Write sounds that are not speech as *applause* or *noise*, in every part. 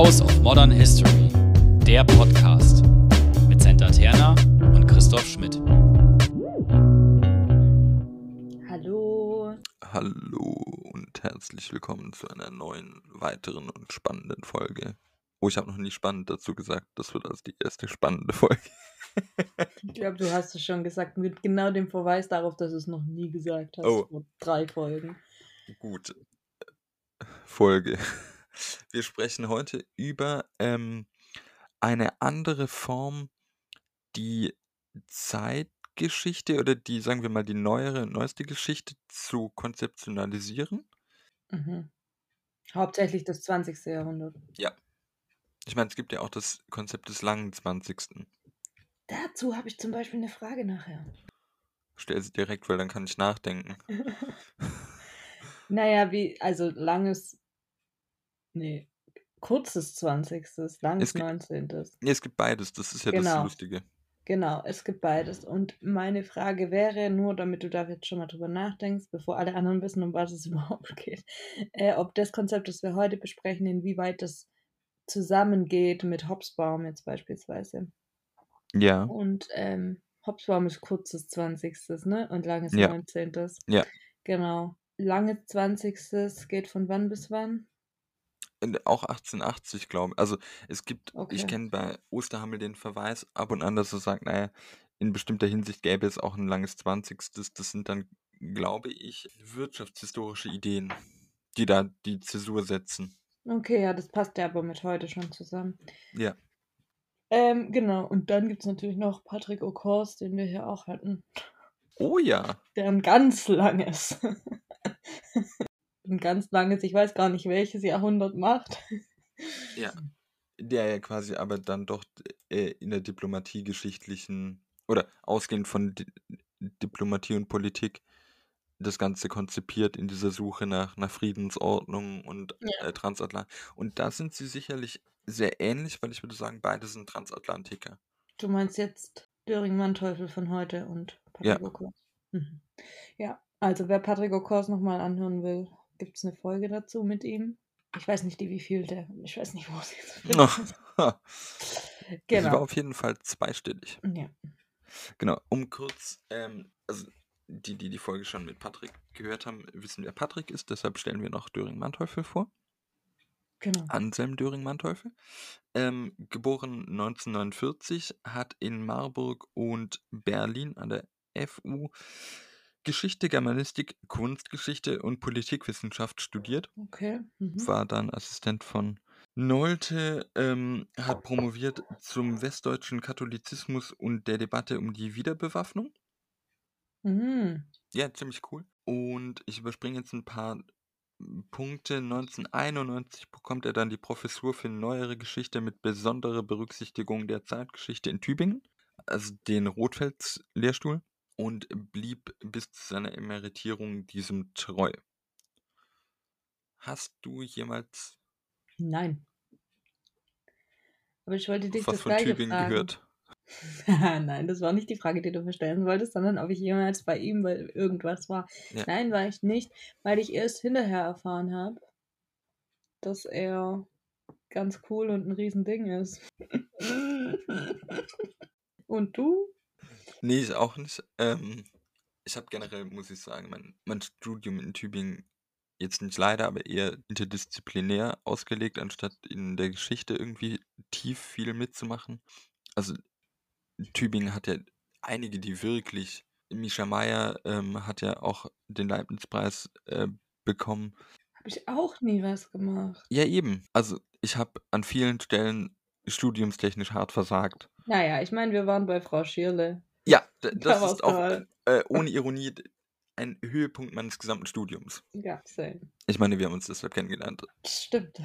House of Modern History, der Podcast mit Senta Terna und Christoph Schmidt. Hallo. Hallo und herzlich willkommen zu einer neuen, weiteren und spannenden Folge. Oh, ich habe noch nie spannend dazu gesagt. Das wird also die erste spannende Folge. *laughs* Ich glaube, du hast es schon gesagt, mit genau dem Verweis darauf, dass du es noch nie gesagt hast. Oh. Vor drei Folgen. Gut. Folge. Wir sprechen heute über ähm, eine andere Form, die Zeitgeschichte oder die, sagen wir mal, die neuere, neueste Geschichte zu konzeptionalisieren. Mhm. Hauptsächlich das 20. Jahrhundert. Ja. Ich meine, es gibt ja auch das Konzept des langen 20. Dazu habe ich zum Beispiel eine Frage nachher. Stell sie direkt, weil dann kann ich nachdenken. *laughs* Naja, wie, also langes, nee, kurzes 20. langes Es gibt- 19. Nee, es gibt beides, das ist ja das Genau. Lustige. Genau, es gibt beides. Und meine Frage wäre, nur damit du da jetzt schon mal drüber nachdenkst, bevor alle anderen wissen, um was es *laughs* überhaupt geht, äh, ob das Konzept, das wir heute besprechen, inwieweit das zusammengeht mit Hobsbawm jetzt beispielsweise. Ja, Und ähm, Hobsbawm ist kurzes 20. Ne? Und langes Ja. 19. Ja. Genau. Langes 20. geht von wann bis wann? In- auch 1880, glaube ich. Also es gibt, ich Okay. kenne bei Osterhammel den Verweis ab und an, dass er sagt, naja, in bestimmter Hinsicht gäbe es auch ein langes 20. Das sind dann, glaube ich, wirtschaftshistorische Ideen, die da die Zäsur setzen. Okay, ja, das passt ja aber mit heute schon zusammen. Ja. Ähm, genau, und dann gibt es natürlich noch Patrick O'Course, den wir hier auch hatten. Oh ja, Der ein ganz langes. *laughs* ein ganz langes, ich weiß gar nicht, welches Jahrhundert macht. ja. Der ja quasi aber dann doch äh, in der diplomatiegeschichtlichen oder ausgehend von Di Diplomatie und Politik das Ganze konzipiert in dieser Suche nach, nach Friedensordnung und Ja. äh, Transatlant. Und da sind sie sicherlich sehr ähnlich, weil ich würde sagen, beide sind Transatlantiker. Du meinst jetzt Döring Manteuffel von heute und Ja. Patrick O'Course. Mhm. Ja, also wer Patrick O'Course nochmal anhören will, gibt es eine Folge dazu mit ihm. Ich weiß nicht, die wie viel der, ich weiß nicht, wo es jetzt ist. *laughs* Sie war Genau. auf jeden Fall zweistellig. Ja. Genau, um kurz, ähm, also die, die die Folge schon mit Patrick gehört haben, wissen, wer Patrick ist, deshalb stellen wir noch Döring Manteuffel vor. Genau. Anselm Döring Manteuffel. Ähm, geboren 1949, hat in Marburg und Berlin an der FU Geschichte, Germanistik, Kunstgeschichte und Politikwissenschaft studiert. Okay. Mhm. War dann Assistent von Nolte, ähm, hat promoviert zum westdeutschen Katholizismus und der Debatte um die Wiederbewaffnung. Mhm. Ja, ziemlich cool. Und ich überspringe jetzt ein paar Punkte. 1991 bekommt er dann die Professur für neuere Geschichte mit besonderer Berücksichtigung der Zeitgeschichte in Tübingen, also den Rotfels-Lehrstuhl, und blieb bis zu seiner Emeritierung diesem treu. Hast du jemals Nein. Aber ich wollte dich was das von gleiche Tübingen fragen. gehört? *laughs* Nein, das war nicht die Frage, die du mir stellen wolltest, sondern ob ich jemals bei ihm weil irgendwas war. Ja. Nein, war ich nicht, weil ich erst hinterher erfahren habe, dass er ganz cool und ein Riesending ist. *laughs* und du? Nee, ich auch nicht. Ähm, ich habe generell, muss ich sagen, mein, mein Studium in Tübingen jetzt nicht leider, aber eher interdisziplinär ausgelegt, anstatt in der Geschichte irgendwie tief viel mitzumachen. Also Tübingen hat ja einige, die wirklich, Misha Meyer ähm, hat ja auch den Leibniz-Preis äh, bekommen. Habe ich auch nie was gemacht. Ja, eben. Also ich habe an vielen Stellen studiumstechnisch hart versagt. Naja, ich meine, wir waren bei Frau Schirle. Ja, *laughs* das ist auch äh, ohne *laughs* Ironie ein Höhepunkt meines gesamten Studiums. Ja, same. Ich meine, wir haben uns deshalb kennengelernt. Stimmt.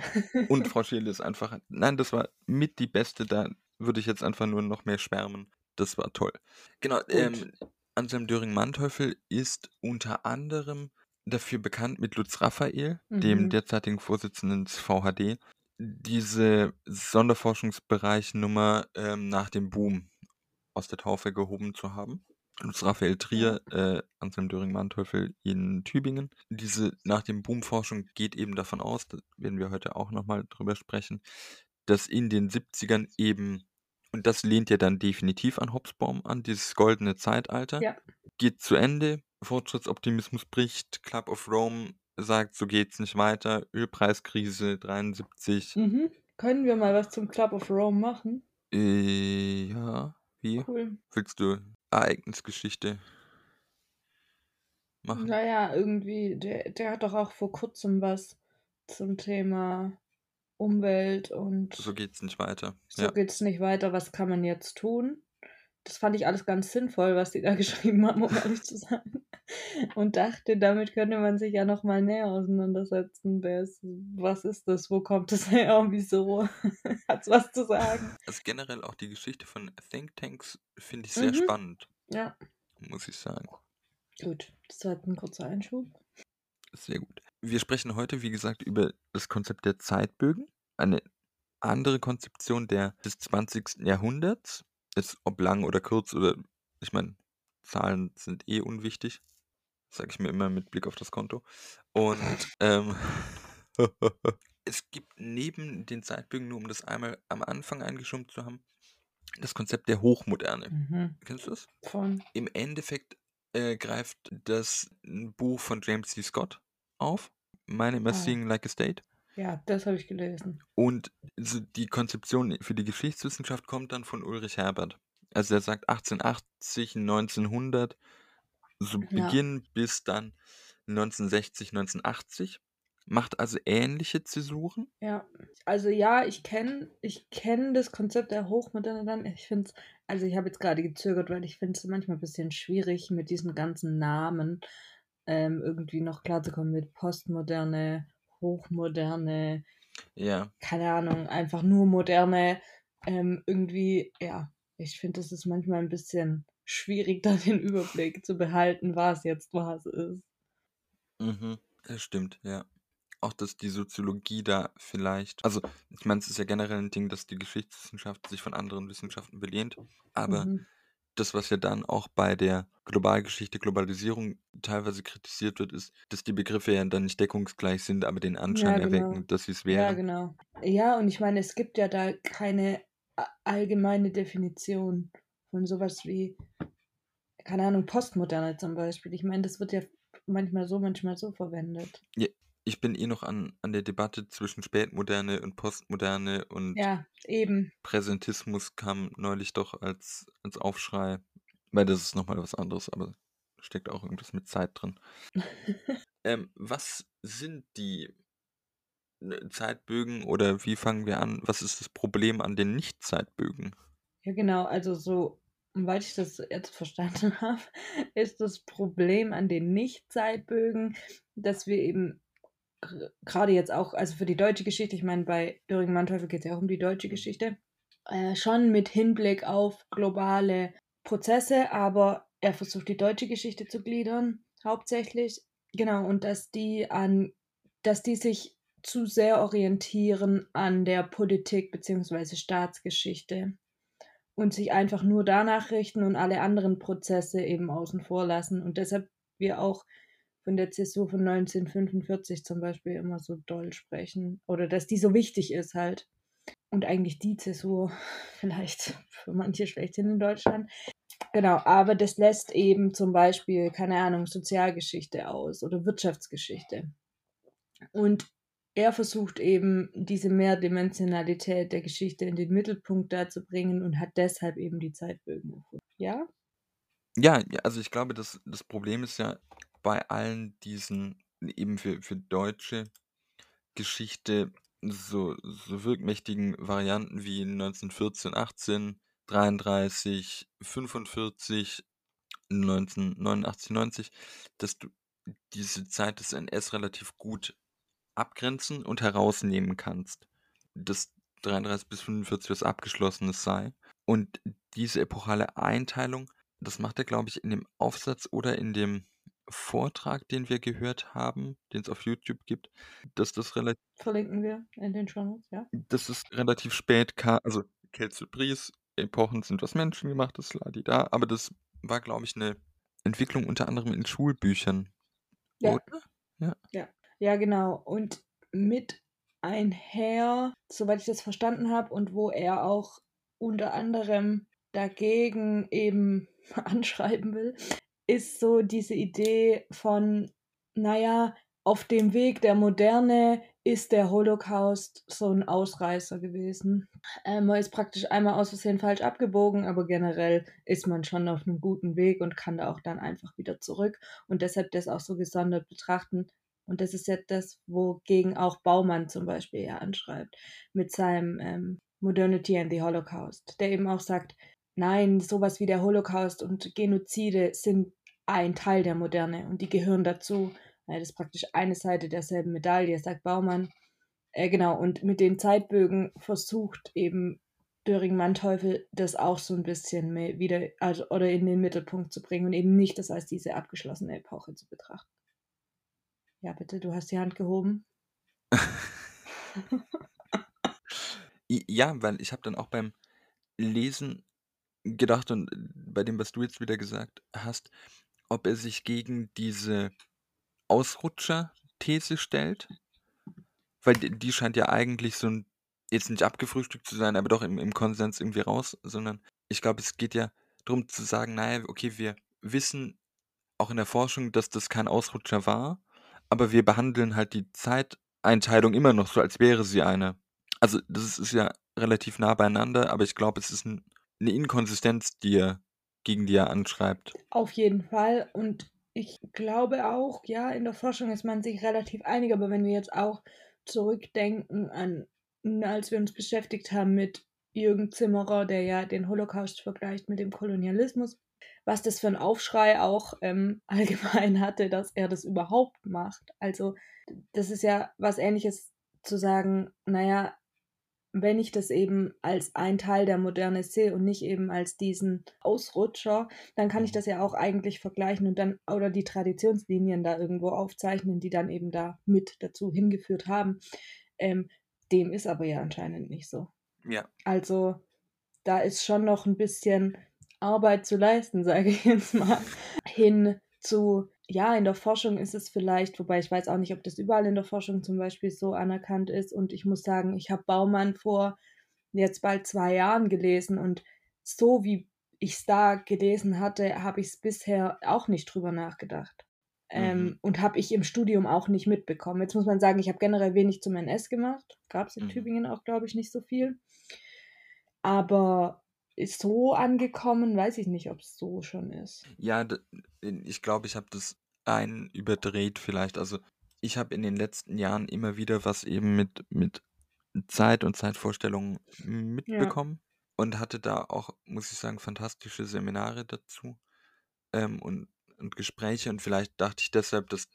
Und *laughs* Frau Scheele ist einfach, nein, das war mit die beste, da würde ich jetzt einfach nur noch mehr schwärmen. Das war toll. Genau, ähm, Anselm Döring-Manteuffel ist unter anderem dafür bekannt mit Lutz Raphael, dem Mhm. derzeitigen Vorsitzenden des VHD, diese Sonderforschungsbereich-Nummer ähm, nach dem Boom aus der Taufe gehoben zu haben. Lutz Raphael Trier, äh, Anselm Döring-Manteuffel in Tübingen. Diese nach dem Boom-Forschung geht eben davon aus, da werden wir heute auch nochmal drüber sprechen, dass in den 70ern eben, und das lehnt ja dann definitiv an Hobsbawm an, dieses goldene Zeitalter, Ja. geht zu Ende, Fortschrittsoptimismus bricht, Club of Rome sagt, so geht's nicht weiter, Ölpreiskrise 73. Mhm. Können wir mal was zum Club of Rome machen? Äh, ja, wie? Cool. Willst du Ereignisgeschichte machen? Naja, irgendwie, der, der hat doch auch vor kurzem was zum Thema Umwelt und So geht's nicht weiter. so Ja. geht's nicht weiter, was kann man jetzt tun? Das fand ich alles ganz sinnvoll, was die da *laughs* geschrieben haben, um ehrlich zu sein. Und dachte, damit könnte man sich ja nochmal näher auseinandersetzen. Wer ist, was ist das? Wo kommt es her? Und wieso? *laughs* Hat's was zu sagen? Also generell auch die Geschichte von Thinktanks finde ich sehr Mhm. spannend, Ja, muss ich sagen. gut. Das war ein kurzer Einschub. Sehr gut. Wir sprechen heute, wie gesagt, über das Konzept der Zeitbögen. Eine andere Konzeption der, des 20. Jahrhunderts. Ist ob lang oder kurz oder, ich meine, Zahlen sind eh unwichtig. Sage ich mir immer mit Blick auf das Konto. Und *laughs* ähm, es gibt neben den Zeitbögen, nur um das einmal am Anfang eingeschoben zu haben, das Konzept der Hochmoderne. Mhm. Kennst du das? Von. Im Endeffekt äh, greift das ein Buch von James C. Scott auf, Meine Immer Ah. Seeing Like a State. Ja, das habe ich gelesen. Und so die Konzeption für die Geschichtswissenschaft kommt dann von Ulrich Herbert. Also er sagt 1880, 1900, so Ja. Beginn bis dann 1960, 1980. Macht also ähnliche Zäsuren. Ja, also ja, ich kenne ich kenn das Konzept der Hochmoderne dann. Ich finde es, also ich habe jetzt gerade gezögert, weil ich finde es manchmal ein bisschen schwierig, mit diesen ganzen Namen ähm, irgendwie noch klarzukommen mit Postmoderne, Hochmoderne, Ja, keine Ahnung, einfach nur moderne. Ähm, irgendwie, ja, ich finde, das ist manchmal ein bisschen schwierig, *laughs* da den Überblick zu behalten, was jetzt was ist. mhm. das stimmt, ja. Auch, dass die Soziologie da vielleicht, also ich meine, es ist ja generell ein Ding, dass die Geschichtswissenschaft sich von anderen Wissenschaften belehnt, aber Mhm. Das, was ja dann auch bei der Globalgeschichte, Globalisierung teilweise kritisiert wird, ist, dass die Begriffe ja dann nicht deckungsgleich sind, aber den Anschein Ja, genau. erwecken, dass sie es Ja, wären. genau. Ja, und ich meine, es gibt ja da keine a- allgemeine Definition von sowas wie, keine Ahnung, Postmoderne zum Beispiel. Ich meine, das wird ja manchmal so, manchmal so verwendet. Ich bin eh noch an, an der Debatte zwischen Spätmoderne und Postmoderne und Ja, eben. Präsentismus kam neulich doch als, als Aufschrei, weil das ist nochmal was anderes, aber steckt auch irgendwas mit Zeit drin. *laughs* Ähm, was sind die äh, Zeitbögen oder wie fangen wir an? Was ist das Problem an den Nicht-Zeitbögen? Ja, genau. Also so, weil ich das jetzt verstanden *laughs* habe, ist das Problem an den Nicht-Zeitbögen, dass wir eben gerade jetzt auch, also für die deutsche Geschichte, ich meine, bei Döring Manteuffel geht es ja auch um die deutsche Geschichte, äh, schon mit Hinblick auf globale Prozesse, aber er versucht die deutsche Geschichte zu gliedern, hauptsächlich. Genau, und dass die an, dass die sich zu sehr orientieren an der Politik bzw. Staatsgeschichte und sich einfach nur danach richten und alle anderen Prozesse eben außen vor lassen. Und deshalb wir auch von der Zäsur von 1945 zum Beispiel immer so doll sprechen. Oder dass die so wichtig ist halt. Und eigentlich die Zäsur *laughs* vielleicht für manche schlechthin in Deutschland. Genau, aber das lässt eben zum Beispiel, keine Ahnung, Sozialgeschichte aus oder Wirtschaftsgeschichte. Und er versucht eben diese Mehrdimensionalität der Geschichte in den Mittelpunkt da zu bringen und hat deshalb eben die Zeitbögen? Ja, ja, also ich glaube, das, das Problem ist ja bei allen diesen, eben für, für deutsche Geschichte, so, so wirkmächtigen Varianten wie 1914, 18, 33, 45, 1989, 90, dass du diese Zeit des NS relativ gut abgrenzen und herausnehmen kannst. Dass 33 bis 45 was Abgeschlossenes sei. Und diese epochale Einteilung, das macht er, glaube ich, in dem Aufsatz oder in dem Vortrag, den wir gehört haben, den es auf YouTube gibt, dass das relativ, Verlinken wir in den Show Notes, ja? dass es relativ spät kam. Also Kelso Bries, Epochen sind was menschengemachtes, da, aber das war, glaube ich, eine Entwicklung unter anderem in Schulbüchern. Ja. Oder? Ja, genau. Und mit einher, soweit ich das verstanden habe, und wo er auch unter anderem dagegen eben *laughs* anschreiben will, ist so diese Idee von, naja, auf dem Weg der Moderne ist der Holocaust so ein Ausreißer gewesen. Äh, man ist praktisch einmal aus Versehen falsch abgebogen, aber generell ist man schon auf einem guten Weg und kann da auch dann einfach wieder zurück und deshalb das auch so gesondert betrachten. Und das ist ja das, wogegen auch Baumann zum Beispiel ja anschreibt mit seinem ähm, Modernity and the Holocaust, der eben auch sagt, nein, sowas wie der Holocaust und Genozide sind ein Teil der Moderne und die gehören dazu. Das ist praktisch eine Seite derselben Medaille, sagt Baumann. Äh, genau, und mit den Zeitbögen versucht eben Döring-Manteuffel das auch so ein bisschen wieder also, oder in den Mittelpunkt zu bringen und eben nicht das als diese abgeschlossene Epoche zu betrachten. Ja, bitte, du hast die Hand gehoben. *laughs* *laughs* ja, weil ich habe dann auch beim Lesen gedacht und bei dem, was du jetzt wieder gesagt hast, ob er sich gegen diese Ausrutscher-These stellt. Weil die scheint ja eigentlich so ein, jetzt nicht abgefrühstückt zu sein, aber doch im, im Konsens irgendwie raus, sondern ich glaube, es geht ja darum zu sagen, naja, okay, wir wissen auch in der Forschung, dass das kein Ausrutscher war, aber wir behandeln halt die Zeiteinteilung immer noch so, als wäre sie eine. Also das ist ja relativ nah beieinander, aber ich glaube, es ist ein, eine Inkonsistenz, die er, gegen die er anschreibt. Auf jeden Fall. Und ich glaube auch, ja, in der Forschung ist man sich relativ einig, aber wenn wir jetzt auch zurückdenken an, als wir uns beschäftigt haben mit Jürgen Zimmerer, der ja den Holocaust vergleicht mit dem Kolonialismus, was das für ein Aufschrei auch ähm, *laughs* allgemein hatte, dass er das überhaupt macht. Also das ist ja was ähnliches zu sagen, naja, wenn ich das eben als ein Teil der Moderne sehe und nicht eben als diesen Ausrutscher, dann kann ich das ja auch eigentlich vergleichen und dann oder die Traditionslinien da irgendwo aufzeichnen, die dann eben da mit dazu hingeführt haben. Ähm, dem ist aber ja anscheinend nicht so. Ja. Also da ist schon noch ein bisschen Arbeit zu leisten, *laughs* sage ich jetzt mal, hin zu ja, in der Forschung ist es vielleicht, wobei ich weiß auch nicht, ob das überall in der Forschung zum Beispiel so anerkannt ist. Und ich muss sagen, ich habe Baumann vor jetzt bald zwei Jahren gelesen und so wie ich es da gelesen hatte, habe ich es bisher auch nicht drüber nachgedacht. Ähm, mhm. und habe ich im Studium auch nicht mitbekommen. Jetzt muss man sagen, ich habe generell wenig zum NS gemacht. Gab es in mhm. Tübingen auch, glaube ich, nicht so viel. Aber so angekommen, weiß ich nicht, ob es so schon ist. Ja, ich glaube, ich habe das ein überdreht vielleicht. Also ich habe in den letzten Jahren immer wieder was eben mit, mit Zeit und Zeitvorstellungen mitbekommen ja. und hatte da auch, muss ich sagen, fantastische Seminare dazu ähm, und, und Gespräche und vielleicht dachte ich deshalb, dass,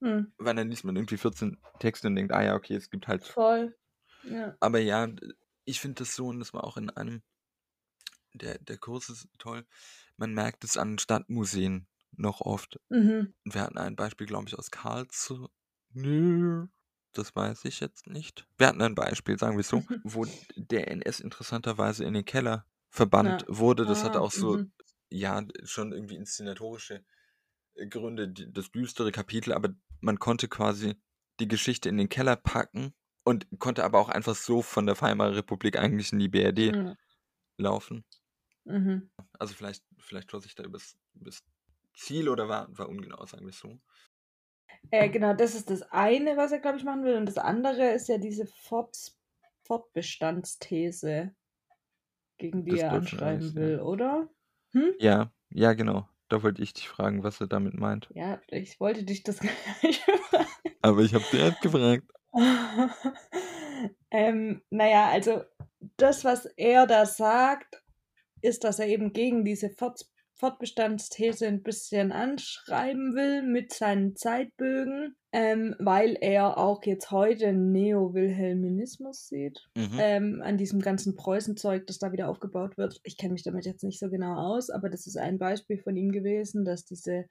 hm. weil dann liest man irgendwie 14 Texte und denkt, ah ja, okay, es gibt halt. Voll. Ja. Aber ja, ich finde das so und das war auch in einem der, der Kurs ist toll. Man merkt es an Stadtmuseen noch oft. Mhm. Wir hatten ein Beispiel, glaube ich, aus Karlsruhe. Nö, das weiß ich jetzt nicht. Wir hatten ein Beispiel, sagen wir es so, *laughs* wo der NS interessanterweise in den Keller verbannt ja. wurde. Das ah, hatte auch so, mhm. ja, schon irgendwie inszenatorische äh, Gründe, die, das düstere Kapitel, aber man konnte quasi die Geschichte in den Keller packen und konnte aber auch einfach so von der Weimarer Republik eigentlich in die BRD mhm. Laufen. Mhm. Also vielleicht, vielleicht schloss ich da übers, übers Ziel oder war, war ungenau, sagen wir es so. Äh, genau, das ist das eine, was er, glaube ich, machen will. Und das andere ist ja diese Fort Fortbestandsthese, gegen die das er anschreiben alles, will, ja. oder? Hm? Ja, ja, genau. Da wollte ich dich fragen, was er damit meint. Ja, ich wollte dich das *laughs* gar nicht fragen. Aber ich habe direkt gefragt. *laughs* ähm, naja, also das, was er da sagt, ist, dass er eben gegen diese Fort Fortbestandsthese ein bisschen anschreiben will mit seinen Zeitbögen, ähm, weil er auch jetzt heute Neo-Wilhelminismus sieht, mhm. ähm, an diesem ganzen Preußenzeug, das da wieder aufgebaut wird. Ich kenne mich damit jetzt nicht so genau aus, aber das ist ein Beispiel von ihm gewesen, dass diese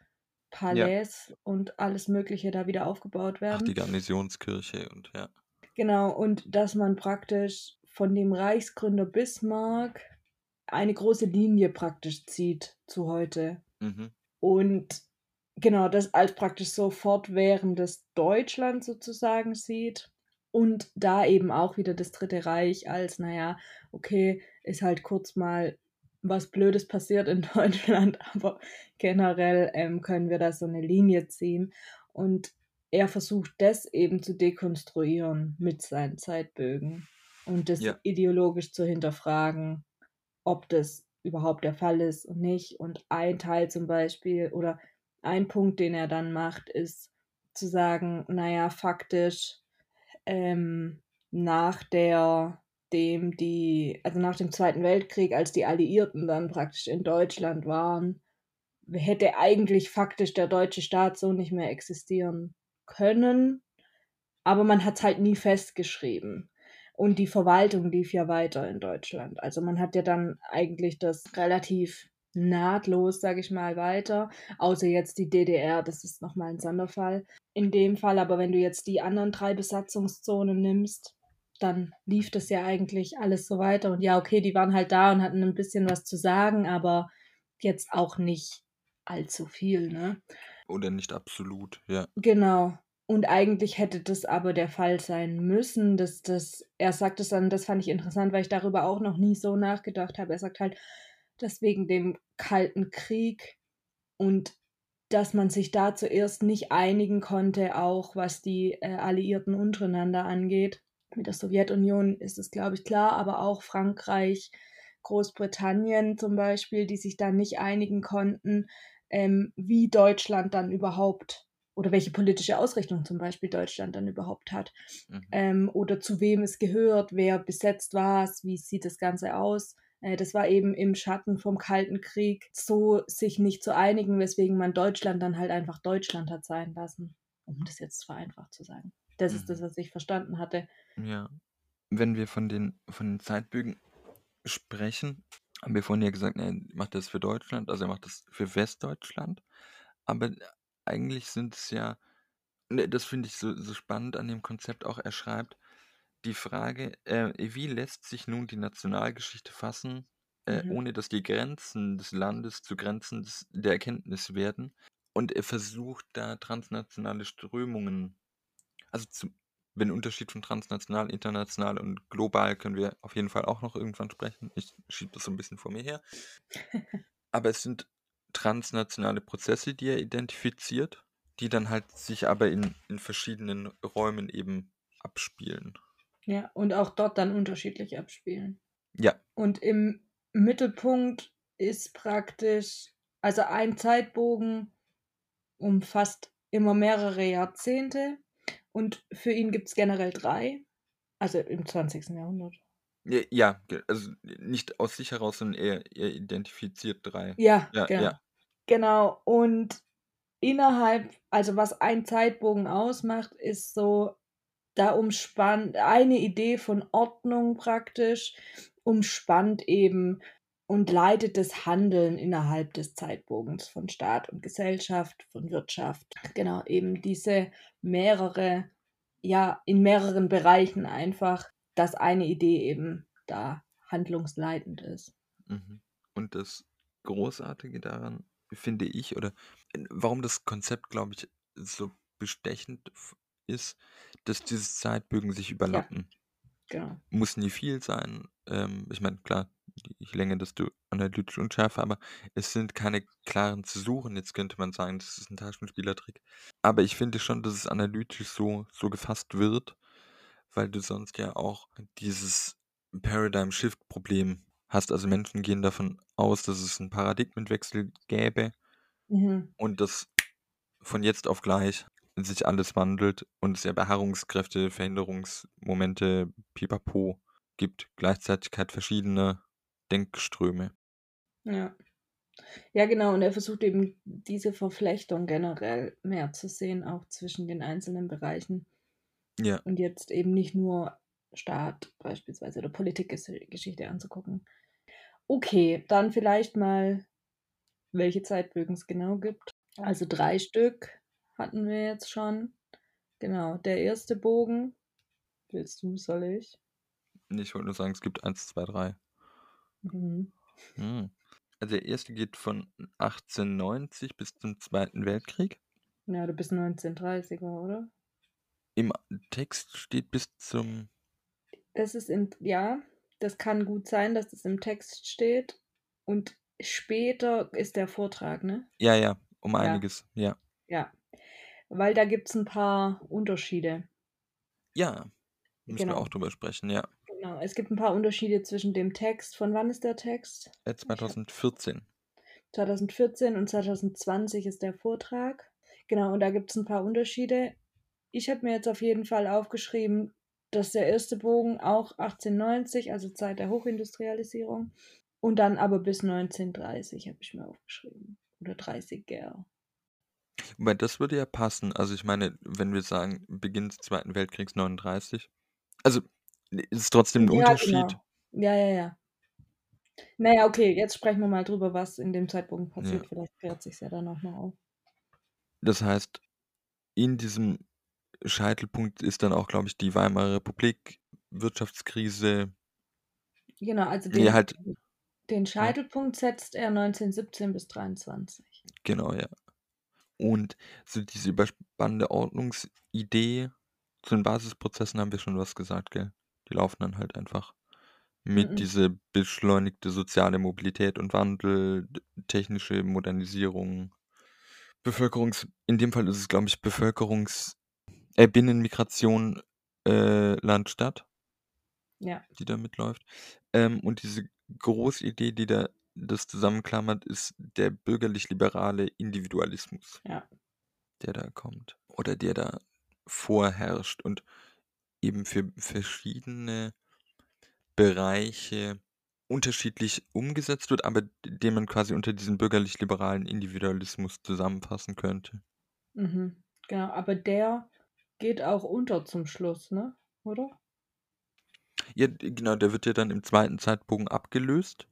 Palais ja. und alles Mögliche da wieder aufgebaut werden. Ach, die Garnisonskirche und ja. Genau, und dass man praktisch von dem Reichsgründer Bismarck eine große Linie praktisch zieht zu heute. Mhm. Und genau das als praktisch so fortwährendes Deutschland sozusagen sieht. Und da eben auch wieder das Dritte Reich als, naja, okay, ist halt kurz mal was Blödes passiert in *laughs* Deutschland, aber generell ähm, können wir da so eine Linie ziehen. Und er versucht das eben zu dekonstruieren mit seinen Zeitbögen und das Ja. ideologisch zu hinterfragen, ob das überhaupt der Fall ist und nicht. Und ein Teil zum Beispiel oder ein Punkt, den er dann macht, ist zu sagen, naja, faktisch ähm, nach der dem die, also nach dem Zweiten Weltkrieg, als die Alliierten dann praktisch in Deutschland waren, hätte eigentlich faktisch der deutsche Staat so nicht mehr existieren können, aber man hat es halt nie festgeschrieben. Und die Verwaltung lief ja weiter in Deutschland. Also man hat ja dann eigentlich das relativ nahtlos, sage ich mal, weiter, außer jetzt die DDR, das ist nochmal ein Sonderfall. In dem Fall aber, wenn du jetzt die anderen drei Besatzungszonen nimmst, dann lief das ja eigentlich alles so weiter. Und ja, okay, die waren halt da und hatten ein bisschen was zu sagen, aber jetzt auch nicht allzu viel, ne? Oder nicht absolut, ja. Genau. Und eigentlich hätte das aber der Fall sein müssen, dass das, er sagt es dann, das fand ich interessant, weil ich darüber auch noch nie so nachgedacht habe. Er sagt halt, dass wegen dem Kalten Krieg und dass man sich da zuerst nicht einigen konnte, auch was die äh, Alliierten untereinander angeht. Mit der Sowjetunion ist es, glaube ich, klar, aber auch Frankreich, Großbritannien zum Beispiel, die sich da nicht einigen konnten, ähm, wie Deutschland dann überhaupt oder welche politische Ausrichtung zum Beispiel Deutschland dann überhaupt hat Mhm. ähm, oder zu wem es gehört, wer besetzt was, wie sieht das Ganze aus. Äh, das war eben im Schatten vom Kalten Krieg so, sich nicht zu einigen, weswegen man Deutschland dann halt einfach Deutschland hat sein lassen, um das jetzt vereinfacht zu sagen. Das ist das, Mhm. was ich verstanden hatte. Ja. Wenn wir von den, von den Zeitbögen sprechen, haben wir vorhin ja gesagt, er macht das für Deutschland, also er macht das für Westdeutschland. Aber eigentlich sind es ja, ne, das finde ich so, so spannend an dem Konzept auch, er schreibt die Frage, äh, wie lässt sich nun die Nationalgeschichte fassen, äh, Mhm. ohne dass die Grenzen des Landes zu Grenzen des, der Erkenntnis werden. Und er versucht da transnationale Strömungen, also zu, den Unterschied von transnational, international und global können wir auf jeden Fall auch noch irgendwann sprechen. Ich schiebe das so ein bisschen vor mir her. *laughs* Aber es sind transnationale Prozesse, die er identifiziert, die dann halt sich aber in, in verschiedenen Räumen eben abspielen. Ja, und auch dort dann unterschiedlich abspielen. Ja, Und im Mittelpunkt ist praktisch, also ein Zeitbogen umfasst immer mehrere Jahrzehnte und für ihn gibt es generell drei, also im 20. Jahrhundert. ja, also nicht aus sich heraus, sondern er, er identifiziert drei. Ja, Ja, genau. ja. Genau. Und innerhalb, also was ein Zeitbogen ausmacht, ist so, da umspannt eine Idee von Ordnung praktisch, umspannt eben und leitet das Handeln innerhalb des Zeitbogens von Staat und Gesellschaft, von Wirtschaft. Genau, eben diese mehrere, ja, in mehreren Bereichen einfach, dass eine Idee eben da handlungsleitend ist. Mhm. Und das Großartige daran finde ich, oder äh, warum das Konzept, glaube ich, so bestechend ist, dass diese Zeitbögen sich überlappen. Genau. Muss nie viel sein. Ähm, ich meine, klar, je länger, desto analytisch unschärfer, aber es sind keine klaren zu suchen. Jetzt könnte man sagen, das ist ein Taschenspielertrick. Aber ich finde schon, dass es analytisch so, so gefasst wird, weil du sonst ja auch dieses Paradigm-Shift-Problem hast. Also Menschen gehen davon aus, dass es einen Paradigmenwechsel gäbe Mhm. und dass von jetzt auf gleich sich alles wandelt und es ja Beharrungskräfte, Verhinderungsmomente, pipapo gibt, Gleichzeitigkeit verschiedener Denkströme. Ja. Ja, genau. Und er versucht eben diese Verflechtung generell mehr zu sehen, auch zwischen den einzelnen Bereichen. Ja, Und jetzt eben nicht nur Staat beispielsweise oder Politikgeschichte anzugucken. Okay, dann vielleicht mal, welche Zeitbögen es genau gibt. Also drei Stück hatten wir jetzt schon. Genau, der erste Bogen. Willst du, soll ich? ich wollte nur sagen, es gibt eins, zwei, drei. Mhm. Hm. Also der erste geht von 1890 bis zum Zweiten Weltkrieg. Ja, du bist 1930er, oder? Im Text steht bis zum. Das ist im, ja, das kann gut sein, dass das im Text steht. Und später ist der Vortrag, ne? Ja, ja, um Ja. einiges. Ja. Ja. Weil da gibt es ein paar Unterschiede. Ja. Müssen wir Genau. auch drüber sprechen, ja. Genau. Es gibt ein paar Unterschiede zwischen dem Text. Von wann ist der Text? Äh, 2014. 2014 und 2020 ist der Vortrag. Genau, und da gibt es ein paar Unterschiede. Ich habe mir jetzt auf jeden Fall aufgeschrieben, dass der erste Bogen auch 1890, also Zeit der Hochindustrialisierung, und dann aber bis 1930 habe ich mir aufgeschrieben. Oder 30er. Wobei, das würde ja passen. Also ich meine, wenn wir sagen, Beginn des Zweiten Weltkriegs 39. Also ist es trotzdem ein Ja, Unterschied. genau. Ja, ja, ja. Naja, okay, jetzt sprechen wir mal drüber, was in dem Zeitpunkt Ja. passiert. Vielleicht klärt sich ja dann auch noch auf. Das heißt, in diesem Scheitelpunkt ist dann auch, glaube ich, die Weimarer Republik, Wirtschaftskrise. Genau, also Nee, den, halt, den Scheitelpunkt setzt er 1917 bis 23. genau, ja. Und so diese überspannende Ordnungsidee zu den Basisprozessen haben wir schon was gesagt, gell? Die laufen dann halt einfach mit Mhm. diese beschleunigte soziale Mobilität und Wandel, d- technische Modernisierung, Bevölkerungs, in dem Fall ist es, glaube ich, Bevölkerungs, äh, Binnenmigration, äh, Land-Stadt, Ja. die da mitläuft. Ähm, und diese Großidee, die da das zusammenklammert, ist der bürgerlich-liberale Individualismus, Ja. der da kommt. Oder der da vorherrscht und eben für verschiedene Bereiche unterschiedlich umgesetzt wird, aber den man quasi unter diesen bürgerlich-liberalen Individualismus zusammenfassen könnte. Mhm. Genau, aber der geht auch unter zum Schluss, ne? Oder? Ja, genau, der wird ja dann im zweiten Zeitbogen abgelöst.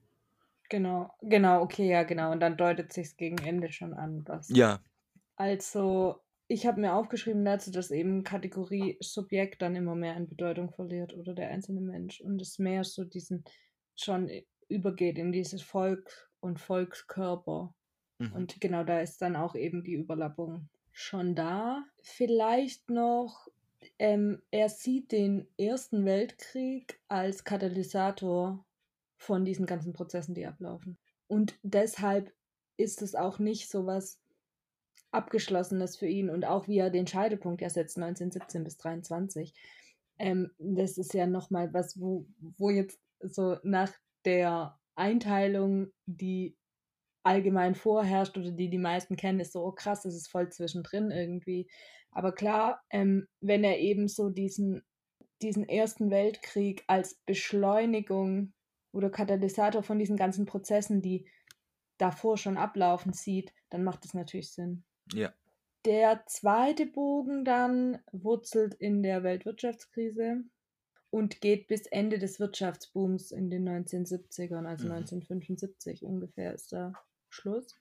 Genau, genau, okay, ja, genau. Und dann deutet sich's gegen Ende schon an, was. Ja, Also, ich habe mir aufgeschrieben dazu, dass eben Kategorie Subjekt dann immer mehr an Bedeutung verliert oder der einzelne Mensch und es mehr so diesen schon übergeht in dieses Volk und Volkskörper. mhm. Und genau da ist dann auch eben die Überlappung schon da. Vielleicht noch, ähm, er sieht den Ersten Weltkrieg als Katalysator von diesen ganzen Prozessen, die ablaufen. Und deshalb ist es auch nicht so was Abgeschlossenes für ihn und auch wie er den Scheidepunkt ja setzt, 1917 bis 23. Ähm, das ist ja nochmal was, wo, wo jetzt so nach der Einteilung, die allgemein vorherrscht oder die die meisten kennen, ist so, oh krass, das ist voll zwischendrin irgendwie. Aber klar, ähm, wenn er eben so diesen, diesen Ersten Weltkrieg als Beschleunigung oder Katalysator von diesen ganzen Prozessen, die davor schon ablaufen, sieht, dann macht das natürlich Sinn. ja. Der zweite Bogen dann wurzelt in der Weltwirtschaftskrise und geht bis Ende des Wirtschaftsbooms in den 1970ern, also Mhm. 1975 ungefähr ist da Schluss.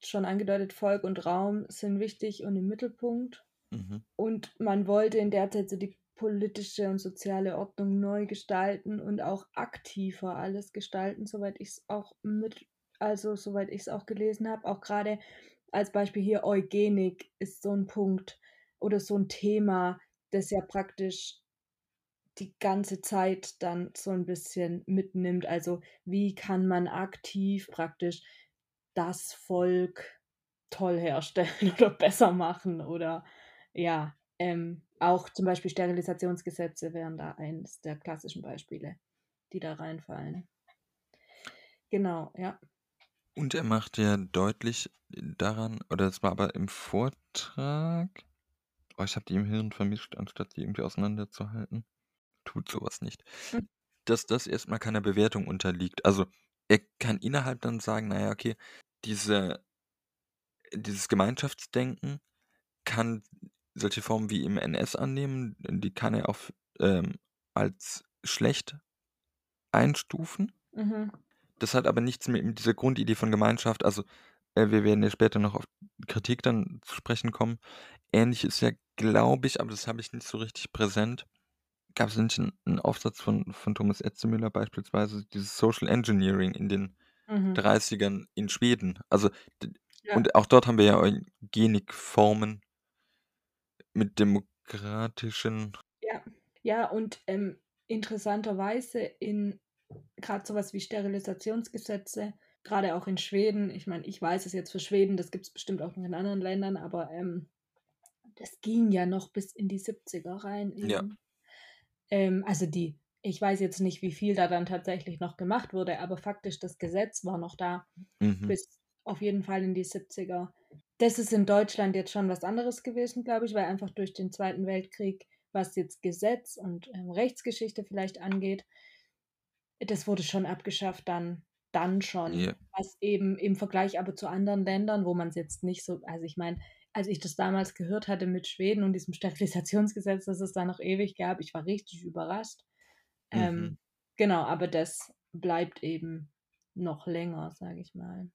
Schon angedeutet, Volk und Raum sind wichtig und im Mittelpunkt. Mhm. Und man wollte in der Zeit so die politische und soziale Ordnung neu gestalten und auch aktiver alles gestalten, soweit ich es auch mit, also soweit ich es auch gelesen habe. Auch gerade als Beispiel hier Eugenik ist so ein Punkt oder so ein Thema, das ja praktisch die ganze Zeit dann so ein bisschen mitnimmt. Also wie kann man aktiv praktisch das Volk toll herstellen *laughs* oder besser machen oder ja, ähm, auch zum Beispiel Sterilisationsgesetze wären da eines der klassischen Beispiele, die da reinfallen. Genau, ja. Und er macht ja deutlich daran, oder es war aber im Vortrag, oh, ich habe die im Hirn vermischt, anstatt die irgendwie auseinanderzuhalten. Tut sowas nicht. Hm. Dass das erstmal keiner Bewertung unterliegt. Also er kann innerhalb dann sagen, naja, okay, diese, dieses Gemeinschaftsdenken kann solche Formen wie im NS annehmen, die kann er auch ähm, als schlecht einstufen. Mhm. Das hat aber nichts mit dieser Grundidee von Gemeinschaft. Also, äh, wir werden ja später noch auf Kritik dann zu sprechen kommen. Ähnlich ist ja, glaube ich, aber das habe ich nicht so richtig präsent. Gab es nicht einen, einen Aufsatz von, von Thomas Etzemüller beispielsweise, dieses Social Engineering in den Mhm. 30ern in Schweden. Also, Ja. und auch dort haben wir ja Eugenikformen mit demokratischen. Ja, ja, und ähm, interessanterweise in gerade sowas wie Sterilisationsgesetze, gerade auch in Schweden, ich meine, ich weiß es jetzt für Schweden, das gibt es bestimmt auch noch in anderen Ländern, aber ähm, das ging ja noch bis in die 70er rein. Eben. Ja. Ähm, also die, ich weiß jetzt nicht, wie viel da dann tatsächlich noch gemacht wurde, aber faktisch das Gesetz war noch da Mhm. bis auf jeden Fall in die 70er. Das ist in Deutschland jetzt schon was anderes gewesen, glaube ich, weil einfach durch den Zweiten Weltkrieg, was jetzt Gesetz und ähm, Rechtsgeschichte vielleicht angeht, das wurde schon abgeschafft dann, dann schon. Ja. Was eben im Vergleich aber zu anderen Ländern, wo man es jetzt nicht so, also ich meine, als ich das damals gehört hatte mit Schweden und diesem Sterilisationsgesetz, das es da noch ewig gab, ich war richtig überrascht. Ähm, Mhm. genau, aber das bleibt eben noch länger, sage ich mal.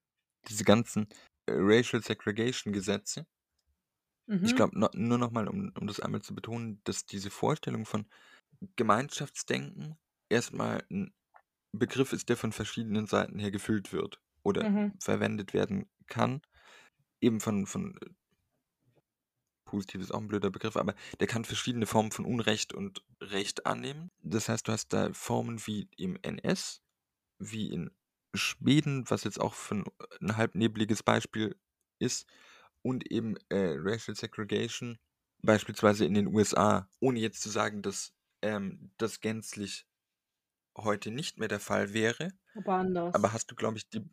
Diese ganzen Racial Segregation Gesetze. Ich Mhm. glaube, no, nur nochmal, um, um das einmal zu betonen, dass diese Vorstellung von Gemeinschaftsdenken erstmal ein Begriff ist, der von verschiedenen Seiten her gefüllt wird oder Mhm. verwendet werden kann. Eben von, von äh, positiv ist auch ein blöder Begriff, aber der kann verschiedene Formen von Unrecht und Recht annehmen. Das heißt, du hast da Formen wie im NS, wie in Schweden, was jetzt auch für ein, ein halbnebliges Beispiel ist, und eben äh, Racial Segregation beispielsweise in den USA, ohne jetzt zu sagen, dass ähm, das gänzlich heute nicht mehr der Fall wäre. Aber anders. Aber hast du, glaube ich, die.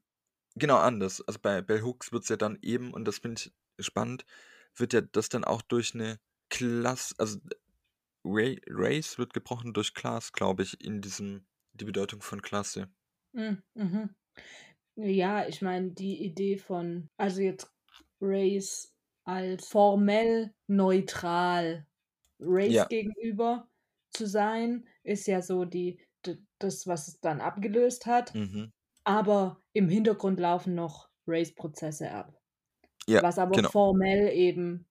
Genau anders. Also bei Bell Hooks wird es ja dann eben, und das finde ich spannend, wird ja das dann auch durch eine Klasse, also Ra Race wird gebrochen durch Class, glaube ich, in diesem, die Bedeutung von Klasse. Mm, Mhm. Ja, ich meine, die Idee von, also jetzt Race als formell neutral Race Ja. gegenüber zu sein, ist ja so die, d- das, was es dann abgelöst hat. Mhm. Aber im Hintergrund laufen noch Race-Prozesse ab. Ja, was aber genau. formell eben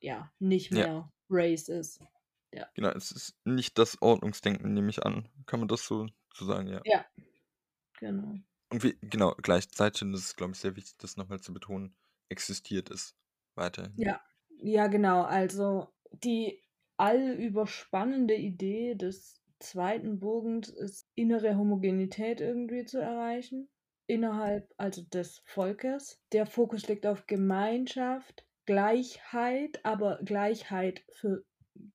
ja nicht Ja. mehr Race ist. Genau, es ist nicht das Ordnungsdenken, nehme ich an. Kann man das so, so sagen, ja. Ja, genau. Und wie, genau, gleichzeitig, und das ist, glaube ich, sehr wichtig, das nochmal zu betonen, existiert es weiterhin. Ja, ja, genau. Also die allüberspannende Idee des zweiten Bogens ist, innere Homogenität irgendwie zu erreichen, innerhalb also des Volkes. Der Fokus liegt auf Gemeinschaft, Gleichheit, aber Gleichheit für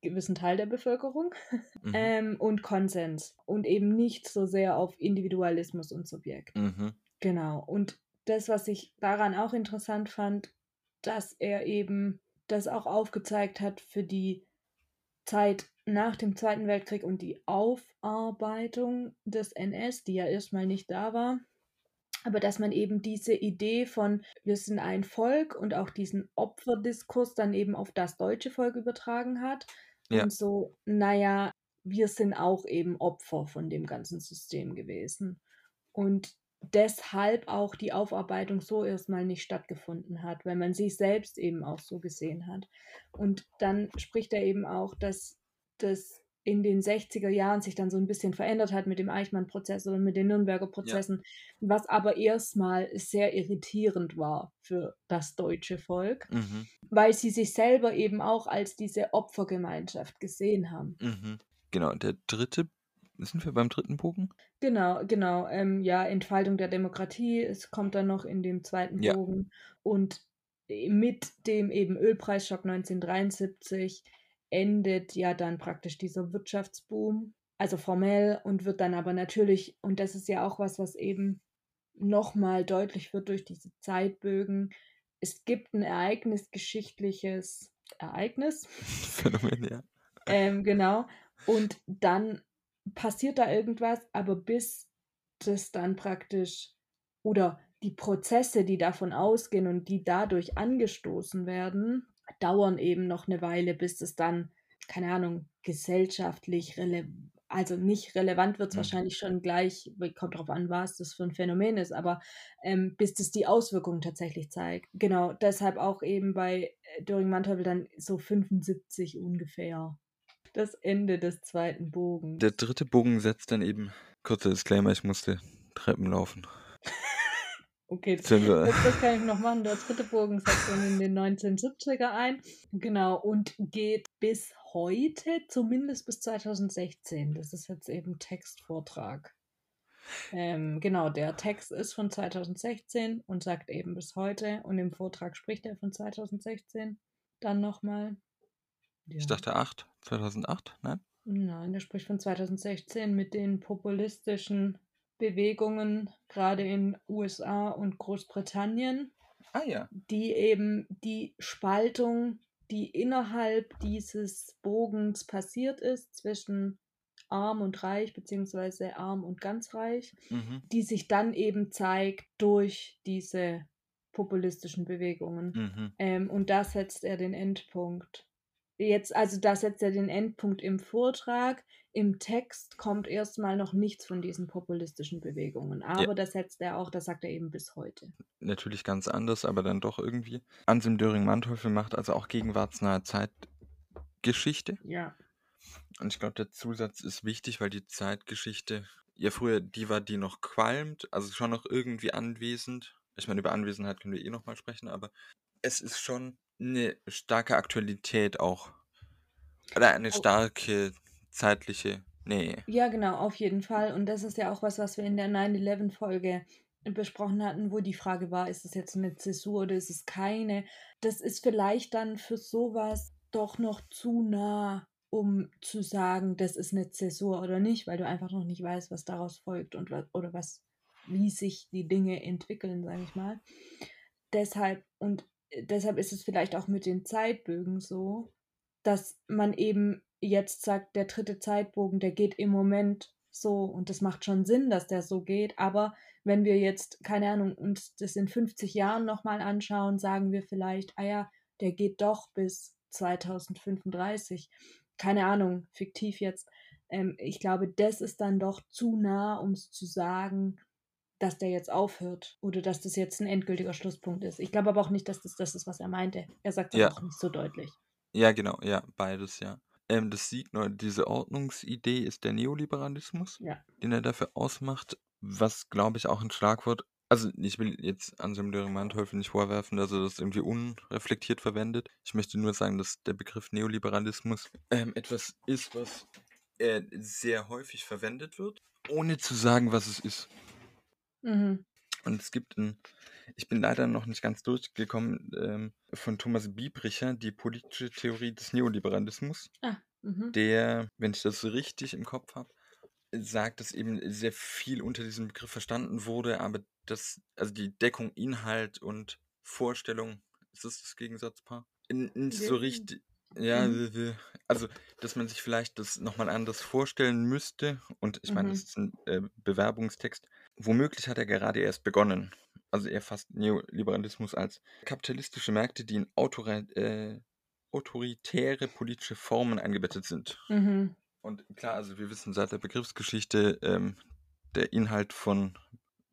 gewissen Teil der Bevölkerung Mhm. ähm, und Konsens und eben nicht so sehr auf Individualismus und Subjekt. Mhm. Genau. Und das, was ich daran auch interessant fand, dass er eben das auch aufgezeigt hat für die Zeit nach dem Zweiten Weltkrieg und die Aufarbeitung des NS, die ja erstmal nicht da war. Aber dass man eben diese Idee von, wir sind ein Volk und auch diesen Opferdiskurs dann eben auf das deutsche Volk übertragen hat. Ja. Und so, naja, wir sind auch eben Opfer von dem ganzen System gewesen. Und deshalb auch die Aufarbeitung so erstmal nicht stattgefunden hat, weil man sich selbst eben auch so gesehen hat. Und dann spricht er eben auch, dass das in den 60er Jahren sich dann so ein bisschen verändert hat mit dem Eichmann-Prozess oder mit den Nürnberger Prozessen, was aber erstmal sehr irritierend war für das deutsche Volk, Mhm. weil sie sich selber eben auch als diese Opfergemeinschaft gesehen haben. Mhm. Genau, der dritte, sind wir beim dritten Bogen? Genau, genau. Ähm, ja, Entfaltung der Demokratie, es kommt dann noch in dem zweiten Ja. Bogen. Und äh, mit dem eben Ölpreisschock 1973 endet ja dann praktisch dieser Wirtschaftsboom, also formell und wird dann aber natürlich, und das ist ja auch was, was eben nochmal deutlich wird durch diese Zeitbögen, es gibt ein ereignisgeschichtliches Ereignis, *laughs* Phänomen, ja. ähm, genau. Und dann passiert da irgendwas, aber bis das dann praktisch oder die Prozesse, die davon ausgehen und die dadurch angestoßen werden, dauern eben noch eine Weile, bis es dann, keine Ahnung, gesellschaftlich relevant, also nicht relevant wird es Mhm. wahrscheinlich schon gleich, kommt darauf an, was das für ein Phänomen ist, aber ähm, bis das die Auswirkungen tatsächlich zeigt. Genau, deshalb auch eben bei äh, Döring Manteuffel dann so 75 ungefähr. Das Ende des zweiten Bogens. Der dritte Bogen setzt dann eben, kurzer Disclaimer, ich musste Treppen laufen. Okay, das, das kann ich noch machen. Der dritte Bogen setzt dann in den 1970er ein. Genau, und geht bis heute, zumindest bis 2016. Das ist jetzt eben Textvortrag. Ähm, genau, der Text ist von 2016 und sagt eben bis heute. Und im Vortrag spricht er von 2016 dann nochmal. Ja. Ich dachte 8, 2008, nein? Nein, der spricht von 2016 mit den populistischen Bewegungen, gerade in USA und Großbritannien, Ah ja. die eben die Spaltung, die innerhalb dieses Bogens passiert ist zwischen arm und reich, beziehungsweise arm und ganz reich, Mhm. die sich dann eben zeigt durch diese populistischen Bewegungen. Mhm. Ähm, und da setzt er den Endpunkt. Jetzt, also da setzt er den Endpunkt im Vortrag. Im Text kommt erstmal noch nichts von diesen populistischen Bewegungen. Aber das setzt er auch, das sagt er eben bis heute. Natürlich ganz anders, aber dann doch irgendwie. Anselm Döring-Manteuffel macht also auch gegenwartsnahe Zeitgeschichte. Ja. Und ich glaube, der Zusatz ist wichtig, weil die Zeitgeschichte ja früher die war, die noch qualmt, also schon noch irgendwie anwesend. Ich meine, über Anwesenheit können wir eh nochmal sprechen, aber es ist schon eine starke Aktualität auch. Oder eine starke zeitliche Nähe. Ja, genau, auf jeden Fall. Und das ist ja auch was, was wir in der 9-11-Folge besprochen hatten, wo die Frage war, ist es jetzt eine Zäsur oder ist es keine? Das ist vielleicht dann für sowas doch noch zu nah, um zu sagen, das ist eine Zäsur oder nicht, weil du einfach noch nicht weißt, was daraus folgt und was, oder was, wie sich die Dinge entwickeln, sage ich mal. Deshalb, und deshalb ist es vielleicht auch mit den Zeitbögen so, dass man eben jetzt sagt, der dritte Zeitbogen, der geht im Moment so und das macht schon Sinn, dass der so geht, aber wenn wir jetzt, keine Ahnung, uns das in 50 Jahren nochmal anschauen, sagen wir vielleicht, ah ja, der geht doch bis 2035. Keine Ahnung, fiktiv jetzt. Ähm, ich glaube, das ist dann doch zu nah, um es zu sagen, dass der jetzt aufhört oder dass das jetzt ein endgültiger Schlusspunkt ist. Ich glaube aber auch nicht, dass das das ist, was er meinte. Er sagt es Ja. auch nicht so deutlich. Ja, genau, ja, beides, ja. Ähm, das nur, diese Ordnungsidee ist der Neoliberalismus, Ja. den er dafür ausmacht, was, glaube ich, auch ein Schlagwort, also ich will jetzt Anselm Döring-Manteuffel nicht vorwerfen, dass er das irgendwie unreflektiert verwendet. Ich möchte nur sagen, dass der Begriff Neoliberalismus ähm, etwas ist, was äh, sehr häufig verwendet wird, ohne zu sagen, was es ist. Mhm. Und es gibt ein, ich bin leider noch nicht ganz durchgekommen, ähm, von Thomas Biebricher, die politische Theorie des Neoliberalismus, Ah, mhm. der, wenn ich das so richtig im Kopf habe, sagt, dass eben sehr viel unter diesem Begriff verstanden wurde, aber das, also die Deckung Inhalt und Vorstellung, ist das das Gegensatzpaar? Nicht so richtig. Ja, Mhm. also, dass man sich vielleicht das nochmal anders vorstellen müsste. Und ich meine, Mhm. das ist ein äh, Bewerbungstext. Womöglich hat er gerade erst begonnen. Also er fasst Neoliberalismus als kapitalistische Märkte, die in autora äh, autoritäre politische Formen eingebettet sind. Mhm. Und klar, also wir wissen seit der Begriffsgeschichte, ähm, der Inhalt von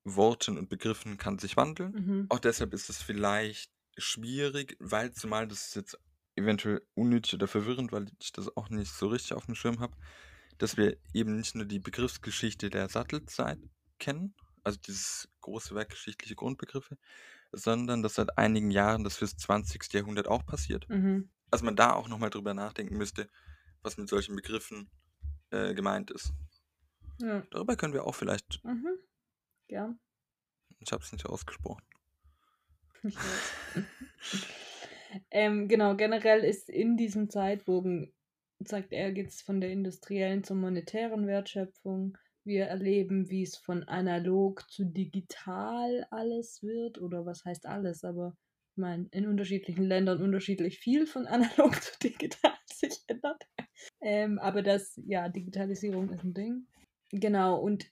Worten und Begriffen kann sich wandeln. Mhm. Auch deshalb ist es vielleicht schwierig, weil zumal das ist jetzt eventuell unnötig oder verwirrend, weil ich das auch nicht so richtig auf dem Schirm habe, dass wir eben nicht nur die Begriffsgeschichte der Sattelzeit kennen, also dieses große Werk geschichtliche Grundbegriffe, sondern dass seit einigen Jahren das fürs 20. Jahrhundert auch passiert. Mhm. Also man da auch nochmal drüber nachdenken müsste, was mit solchen Begriffen äh, gemeint ist. Ja. Darüber können wir auch vielleicht, Mhm. Gern. ich habe es nicht ausgesprochen. *laughs* Ich weiß. *laughs* ähm, genau, generell ist in diesem Zeitbogen, sagt er, geht es von der industriellen zur monetären Wertschöpfung. Wir erleben, wie es von analog zu digital alles wird. Oder was heißt alles? Aber ich meine, in unterschiedlichen Ländern unterschiedlich viel von analog *laughs* zu digital sich ändert. Ähm, aber das, ja, Digitalisierung ist ein Ding. Genau, und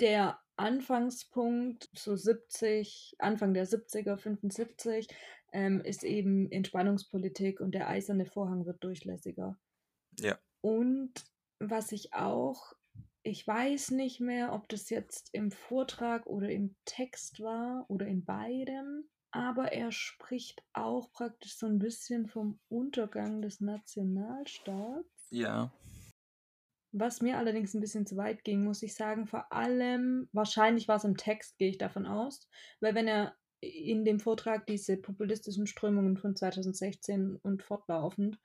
der Anfangspunkt, so 70, Anfang der 70er, 75, ähm, ist eben Entspannungspolitik und der eiserne Vorhang wird durchlässiger. Ja. Und was ich auch, ich weiß nicht mehr, ob das jetzt im Vortrag oder im Text war oder in beidem, aber er spricht auch praktisch so ein bisschen vom Untergang des Nationalstaats. Ja. Was mir allerdings ein bisschen zu weit ging, muss ich sagen, vor allem, wahrscheinlich war es im Text, gehe ich davon aus, weil wenn er in dem Vortrag diese populistischen Strömungen von 2016 und fortlaufend,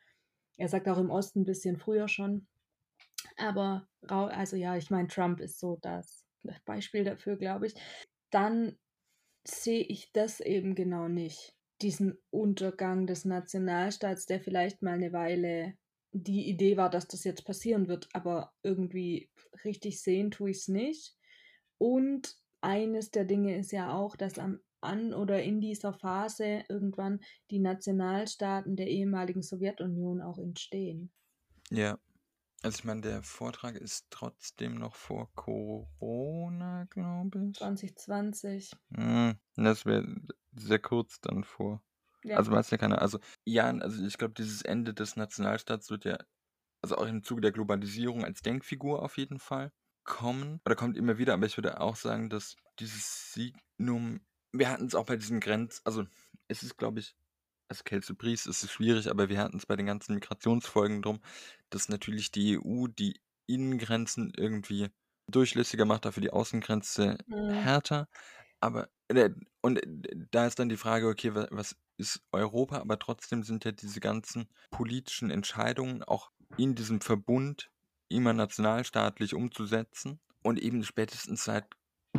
er sagt auch im Osten ein bisschen früher schon, aber also ja, ich meine, Trump ist so das Beispiel dafür, glaube ich, dann sehe ich das eben genau nicht. Diesen Untergang des Nationalstaats, der vielleicht mal eine Weile die Idee war, dass das jetzt passieren wird, aber irgendwie richtig sehen tue ich es nicht. Und eines der Dinge ist ja auch, dass am an oder in dieser Phase irgendwann die Nationalstaaten der ehemaligen Sowjetunion auch entstehen. Ja. Also ich meine, der Vortrag ist trotzdem noch vor Corona, glaube ich. 2020. Hm, das wäre sehr kurz dann vor. Ja. Also weiß ja keiner. Also ja, also ich glaube, dieses Ende des Nationalstaats wird ja, also auch im Zuge der Globalisierung als Denkfigur auf jeden Fall kommen. Oder kommt immer wieder, aber ich würde auch sagen, dass dieses Signum, wir hatten es auch bei diesen Grenz, also es ist, glaube ich, als Kelsey Priest ist es schwierig, aber wir hatten es bei den ganzen Migrationsfolgen drum, dass natürlich die EU die Innengrenzen irgendwie durchlässiger macht, dafür die Außengrenze Mhm. härter. Aber äh, und äh, da ist dann die Frage, okay, wa- was ist Europa? Aber trotzdem sind ja diese ganzen politischen Entscheidungen auch in diesem Verbund immer nationalstaatlich umzusetzen. Und eben spätestens seit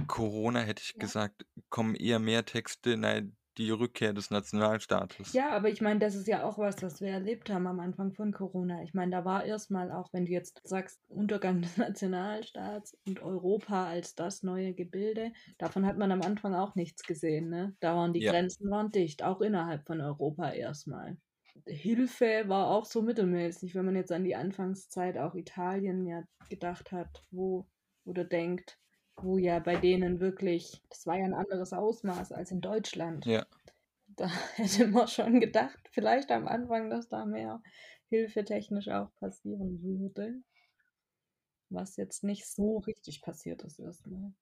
Corona hätte ich Ja. gesagt, kommen eher mehr Texte, nein, die Rückkehr des Nationalstaates. Ja, aber ich meine, das ist ja auch was, was wir erlebt haben am Anfang von Corona. Ich meine, da war erstmal auch, wenn du jetzt sagst, Untergang des Nationalstaats und Europa als das neue Gebilde, davon hat man am Anfang auch nichts gesehen. Ne? Da waren die Ja. Grenzen waren dicht, auch innerhalb von Europa erstmal. Hilfe war auch so mittelmäßig, wenn man jetzt an die Anfangszeit auch Italien ja gedacht hat, wo oder denkt, wo ja bei denen wirklich, das war ja ein anderes Ausmaß als in Deutschland. Ja. Da *laughs* hätte man schon gedacht, vielleicht am Anfang, dass da mehr hilfetechnisch auch passieren würde. Was jetzt nicht so richtig passiert ist erstmal.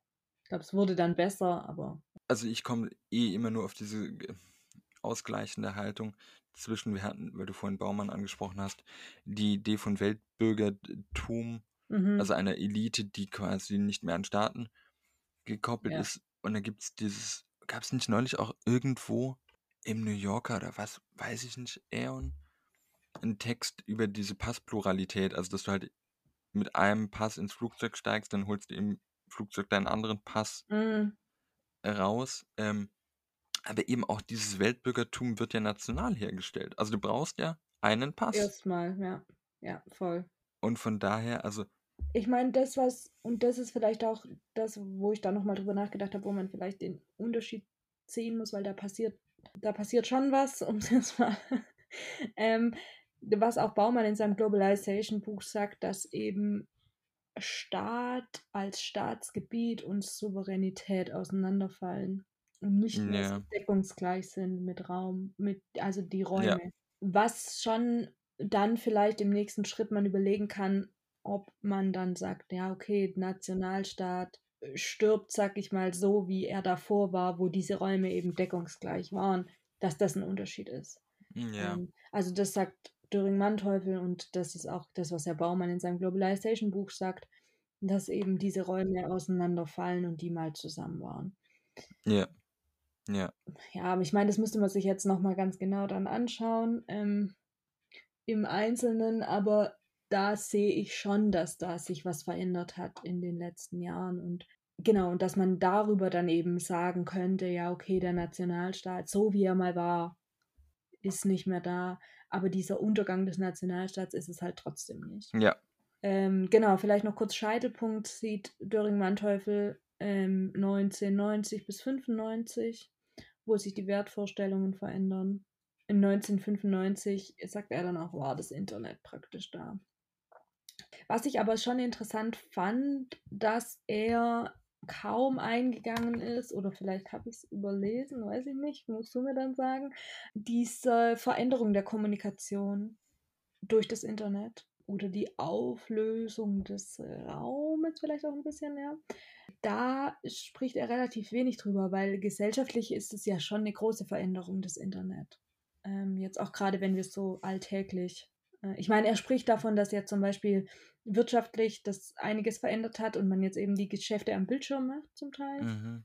Ich glaube, es wurde dann besser, aber Also ich komme eh immer nur auf diese äh, ausgleichende Haltung zwischen, wir hatten, weil du vorhin Baumann angesprochen hast, die Idee von Weltbürgertum, mhm. also einer Elite, die quasi nicht mehr an Staaten gekoppelt Ja. ist. Und dann gibt es dieses, gab es nicht neulich auch irgendwo im New Yorker oder was, weiß ich nicht, Aeon, einen Text über diese Passpluralität, also dass du halt mit einem Pass ins Flugzeug steigst, dann holst du im Flugzeug deinen anderen Pass Mm, raus. Ähm, aber eben auch dieses Weltbürgertum wird ja national hergestellt. Also du brauchst ja einen Pass. erstmal, ja. Ja, voll. Und von daher, also Ich meine, das, was, und das ist vielleicht auch das, wo ich da nochmal drüber nachgedacht habe, wo man vielleicht den Unterschied sehen muss, weil da passiert, da passiert schon was, *laughs* um es jetzt mal, ähm, was auch Baumann in seinem Globalization-Buch sagt, dass eben Staat als Staatsgebiet und Souveränität auseinanderfallen und nicht mehr Ja. deckungsgleich sind mit Raum, mit, also die Räume. Ja. Was schon dann vielleicht im nächsten Schritt man überlegen kann, ob man dann sagt, ja, okay, Nationalstaat äh, stirbt, sag ich mal, so, wie er davor war, wo diese Räume eben deckungsgleich waren, dass das ein Unterschied ist. ja. Ähm, also das sagt Döring-Manteuffel und das ist auch das, was Herr Baumann in seinem Globalization-Buch sagt, dass eben diese Räume auseinanderfallen und die mal zusammen waren. Ja. Ja. Ja, aber ich meine, das müsste man sich jetzt nochmal ganz genau dann anschauen ähm, im Einzelnen, aber da sehe ich schon, dass da sich was verändert hat in den letzten Jahren und genau, und dass man darüber dann eben sagen könnte, ja, okay, der Nationalstaat, so wie er mal war, ist nicht mehr da, aber dieser Untergang des Nationalstaats ist es halt trotzdem nicht. Ja. Ähm, genau, vielleicht noch kurz Scheitelpunkt sieht Döring-Manteuffel ähm, 1990 bis 95, wo sich die Wertvorstellungen verändern. In 1995 sagt er dann auch, war das Internet praktisch da. Was ich aber schon interessant fand, dass er kaum eingegangen ist, oder vielleicht habe ich es überlesen, weiß ich nicht, musst du mir dann sagen, diese Veränderung der Kommunikation durch das Internet oder die Auflösung des Raumes vielleicht auch ein bisschen, ja. Da spricht er relativ wenig drüber, weil gesellschaftlich ist es ja schon eine große Veränderung des Internet. Ähm, jetzt auch gerade, wenn wir es so alltäglich ich meine, er spricht davon, dass ja zum Beispiel wirtschaftlich das einiges verändert hat und man jetzt eben die Geschäfte am Bildschirm macht zum Teil. Mhm.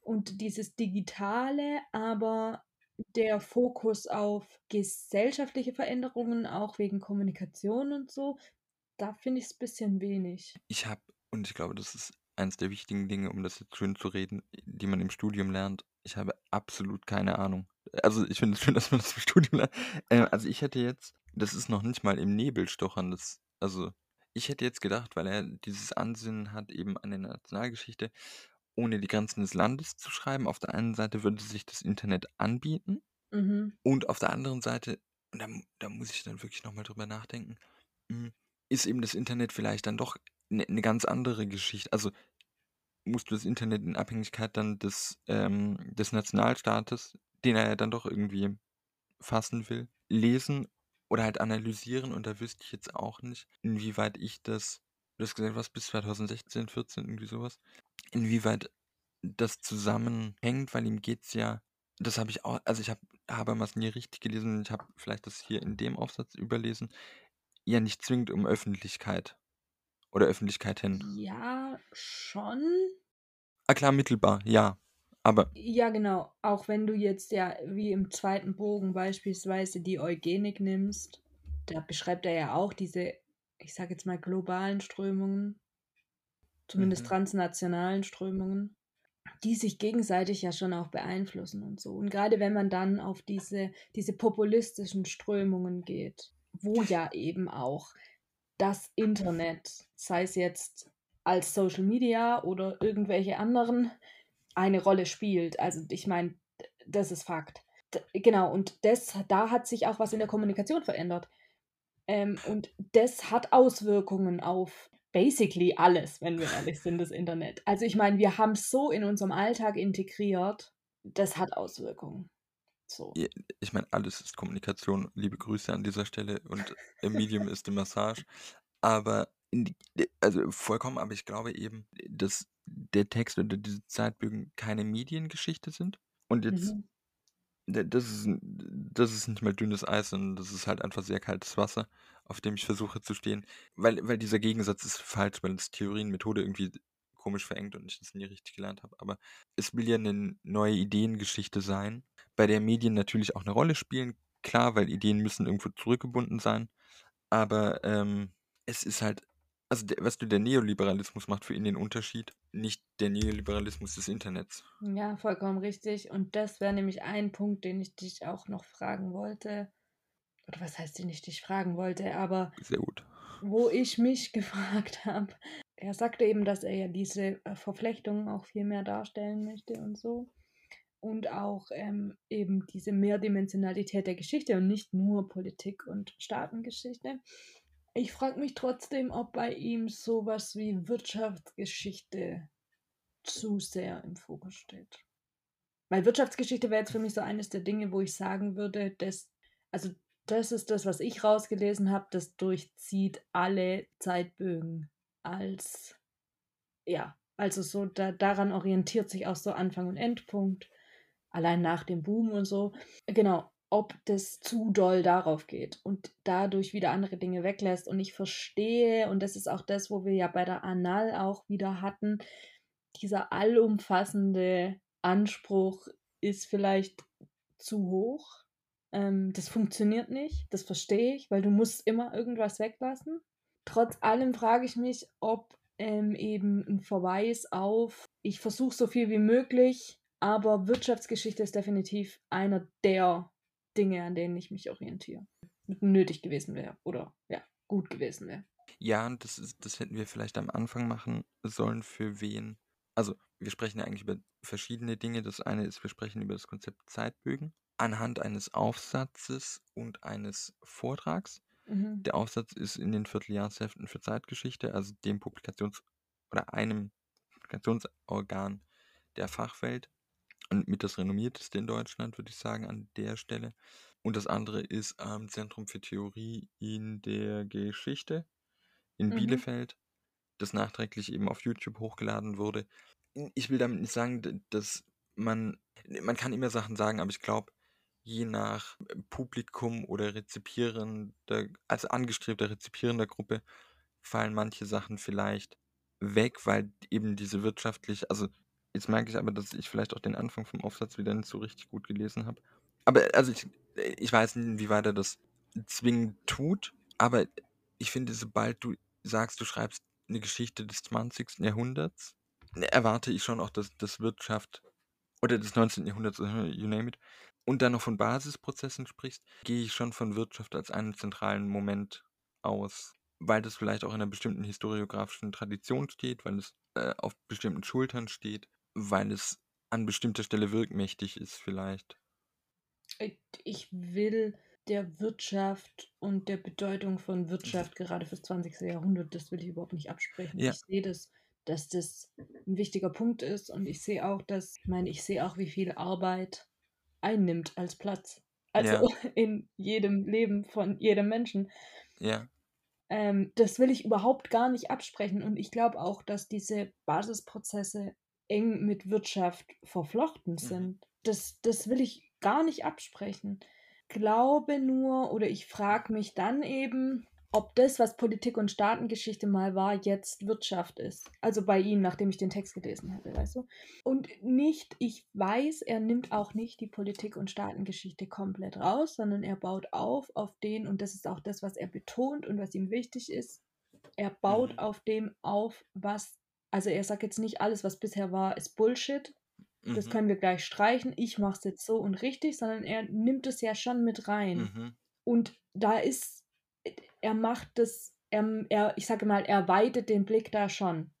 Und dieses Digitale, aber der Fokus auf gesellschaftliche Veränderungen, auch wegen Kommunikation und so, da finde ich es ein bisschen wenig. Ich habe, und ich glaube, das ist eines der wichtigen Dinge, um das jetzt schön zu reden, die man im Studium lernt. Ich habe absolut keine Ahnung. Also ich finde es schön, dass man das im Studium lernt. Äh, also ich hätte jetzt, das ist noch nicht mal im Nebel stochern, das, also ich hätte jetzt gedacht, weil er dieses Ansinnen hat eben an der Nationalgeschichte, ohne die Grenzen des Landes zu schreiben. Auf der einen Seite würde sich das Internet anbieten Mhm. und auf der anderen Seite, und da, da muss ich dann wirklich nochmal drüber nachdenken, hm, ist eben das Internet vielleicht dann doch eine ne ganz andere Geschichte. Also musst du das Internet in Abhängigkeit dann des, ähm, des Nationalstaates, den er ja dann doch irgendwie fassen will, lesen oder halt analysieren. Und da wüsste ich jetzt auch nicht, inwieweit ich das, du hast gesagt, was bis 2016, 14, irgendwie sowas, inwieweit das zusammenhängt, weil ihm geht es ja, das habe ich auch, also ich habe Habermas nie richtig gelesen, ich habe vielleicht das hier in dem Aufsatz überlesen, ja nicht zwingend um Öffentlichkeit oder Öffentlichkeit hin. Ja, schon. Ah klar, mittelbar, ja. Aber Ja, genau. Auch wenn du jetzt ja wie im zweiten Bogen beispielsweise die Eugenik nimmst, da beschreibt er ja auch diese, ich sage jetzt mal, globalen Strömungen, zumindest Mhm. transnationalen Strömungen, die sich gegenseitig ja schon auch beeinflussen und so. Und gerade wenn man dann auf diese, diese populistischen Strömungen geht, wo ja eben auch das Internet, sei es jetzt als Social Media oder irgendwelche anderen, eine Rolle spielt. Also ich meine, das ist Fakt. D genau, und das, da hat sich auch was in der Kommunikation verändert. Ähm, und das hat Auswirkungen auf basically alles, wenn wir ehrlich sind, das Internet. Also ich meine, wir haben es so in unserem Alltag integriert, das hat Auswirkungen. So. Ich meine, alles ist Kommunikation. Liebe Grüße an dieser Stelle und Medium ist die Massage. Aber, die, also vollkommen, aber ich glaube eben, dass der Text oder diese Zeitbögen keine Mediengeschichte sind. Und jetzt, Mhm. d- das ist, n- das ist nicht mal dünnes Eis, sondern das ist halt einfach sehr kaltes Wasser, auf dem ich versuche zu stehen. Weil, weil dieser Gegensatz ist falsch, weil es Theorien, Methode irgendwie komisch verengt und ich das nie richtig gelernt habe. Aber es will ja eine neue Ideengeschichte sein, bei der Medien natürlich auch eine Rolle spielen. Klar, weil Ideen müssen irgendwo zurückgebunden sein. Aber ähm, es ist halt, also der, was du, der Neoliberalismus macht für ihn den Unterschied, nicht der Neoliberalismus des Internets. Ja, vollkommen richtig. Und das wäre nämlich ein Punkt, den ich dich auch noch fragen wollte. Oder was heißt, den ich dich fragen wollte, aber Sehr gut. wo ich mich *laughs* gefragt habe. Er sagte eben, dass er ja diese äh, Verflechtungen auch viel mehr darstellen möchte und so. Und auch ähm, eben diese Mehrdimensionalität der Geschichte und nicht nur Politik und Staatengeschichte. Ich frage mich trotzdem, ob bei ihm sowas wie Wirtschaftsgeschichte zu sehr im Fokus steht. Weil Wirtschaftsgeschichte wäre jetzt für mich so eines der Dinge, wo ich sagen würde, dass, also das ist das, was ich rausgelesen habe, das durchzieht alle Zeitbögen als, ja, also so, da, daran orientiert sich auch so Anfang und Endpunkt, allein nach dem Boom und so. Genau, ob das zu doll darauf geht und dadurch wieder andere Dinge weglässt. Und ich verstehe, und das ist auch das, wo wir ja bei der Anal auch wieder hatten, dieser allumfassende Anspruch ist vielleicht zu hoch. Ähm, das funktioniert nicht, das verstehe ich, weil du musst immer irgendwas weglassen. Trotz allem frage ich mich, ob ähm, eben ein Verweis auf, ich versuche so viel wie möglich, aber Wirtschaftsgeschichte ist definitiv einer der Dinge, an denen ich mich orientiere. Nötig gewesen wäre oder ja, gut gewesen wäre. Ja, und das, ist, das hätten wir vielleicht am Anfang machen sollen, für wen. Also, wir sprechen ja eigentlich über verschiedene Dinge. Das eine ist, wir sprechen über das Konzept Zeitbögen anhand eines Aufsatzes und eines Vortrags. Mhm. Der Aufsatz ist in den Vierteljahrsheften für Zeitgeschichte, also dem Publikations- oder einem Publikationsorgan der Fachwelt mit das renommierteste in Deutschland, würde ich sagen, an der Stelle. Und das andere ist am Zentrum für Theorie in der Geschichte in Mhm. Bielefeld, das nachträglich eben auf YouTube hochgeladen wurde. Ich will damit nicht sagen, dass man, man kann immer Sachen sagen, aber ich glaube, je nach äh, Publikum oder rezipierender, also angestrebter rezipierender Gruppe, fallen manche Sachen vielleicht weg, weil eben diese wirtschaftlich, also jetzt merke ich aber, dass ich vielleicht auch den Anfang vom Aufsatz wieder nicht so richtig gut gelesen habe. Aber also ich, ich weiß nicht, inwieweit er das zwingend tut, aber ich finde, sobald du sagst, du schreibst eine Geschichte des 20. Jahrhunderts, ne, erwarte ich schon auch, dass, dass Wirtschaft oder des 19. Jahrhunderts, äh, you name it, und dann noch von Basisprozessen sprichst, gehe ich schon von Wirtschaft als einen zentralen Moment aus, weil das vielleicht auch in einer bestimmten historiografischen Tradition steht, weil es äh, auf bestimmten Schultern steht, weil es an bestimmter Stelle wirkmächtig ist vielleicht. Ich will der Wirtschaft und der Bedeutung von Wirtschaft gerade fürs 20. Jahrhundert, das will ich überhaupt nicht absprechen. Ja. Ich sehe das, dass das ein wichtiger Punkt ist und ich sehe auch, dass, ich meine, ich sehe auch, wie viel Arbeit einnimmt als Platz. Also Ja. *laughs* in jedem Leben von jedem Menschen. Ja. Ähm, das will ich überhaupt gar nicht absprechen. Und ich glaube auch, dass diese Basisprozesse eng mit Wirtschaft verflochten Mhm. sind. Das, das will ich gar nicht absprechen. Glaube nur oder ich frage mich dann eben, ob das, was Politik und Staatengeschichte mal war, jetzt Wirtschaft ist. Also bei ihm, nachdem ich den Text gelesen hatte, weißt du? Und nicht, ich weiß, er nimmt auch nicht die Politik und Staatengeschichte komplett raus, sondern er baut auf auf den, und das ist auch das, was er betont und was ihm wichtig ist, er baut Mhm. auf dem auf, was, also er sagt jetzt nicht, alles, was bisher war, ist Bullshit, das Mhm. können wir gleich streichen, ich mache es jetzt so und richtig, sondern er nimmt es ja schon mit rein. Mhm. Und da ist, er macht das, er, er, ich sage mal, er weitet den Blick da schon.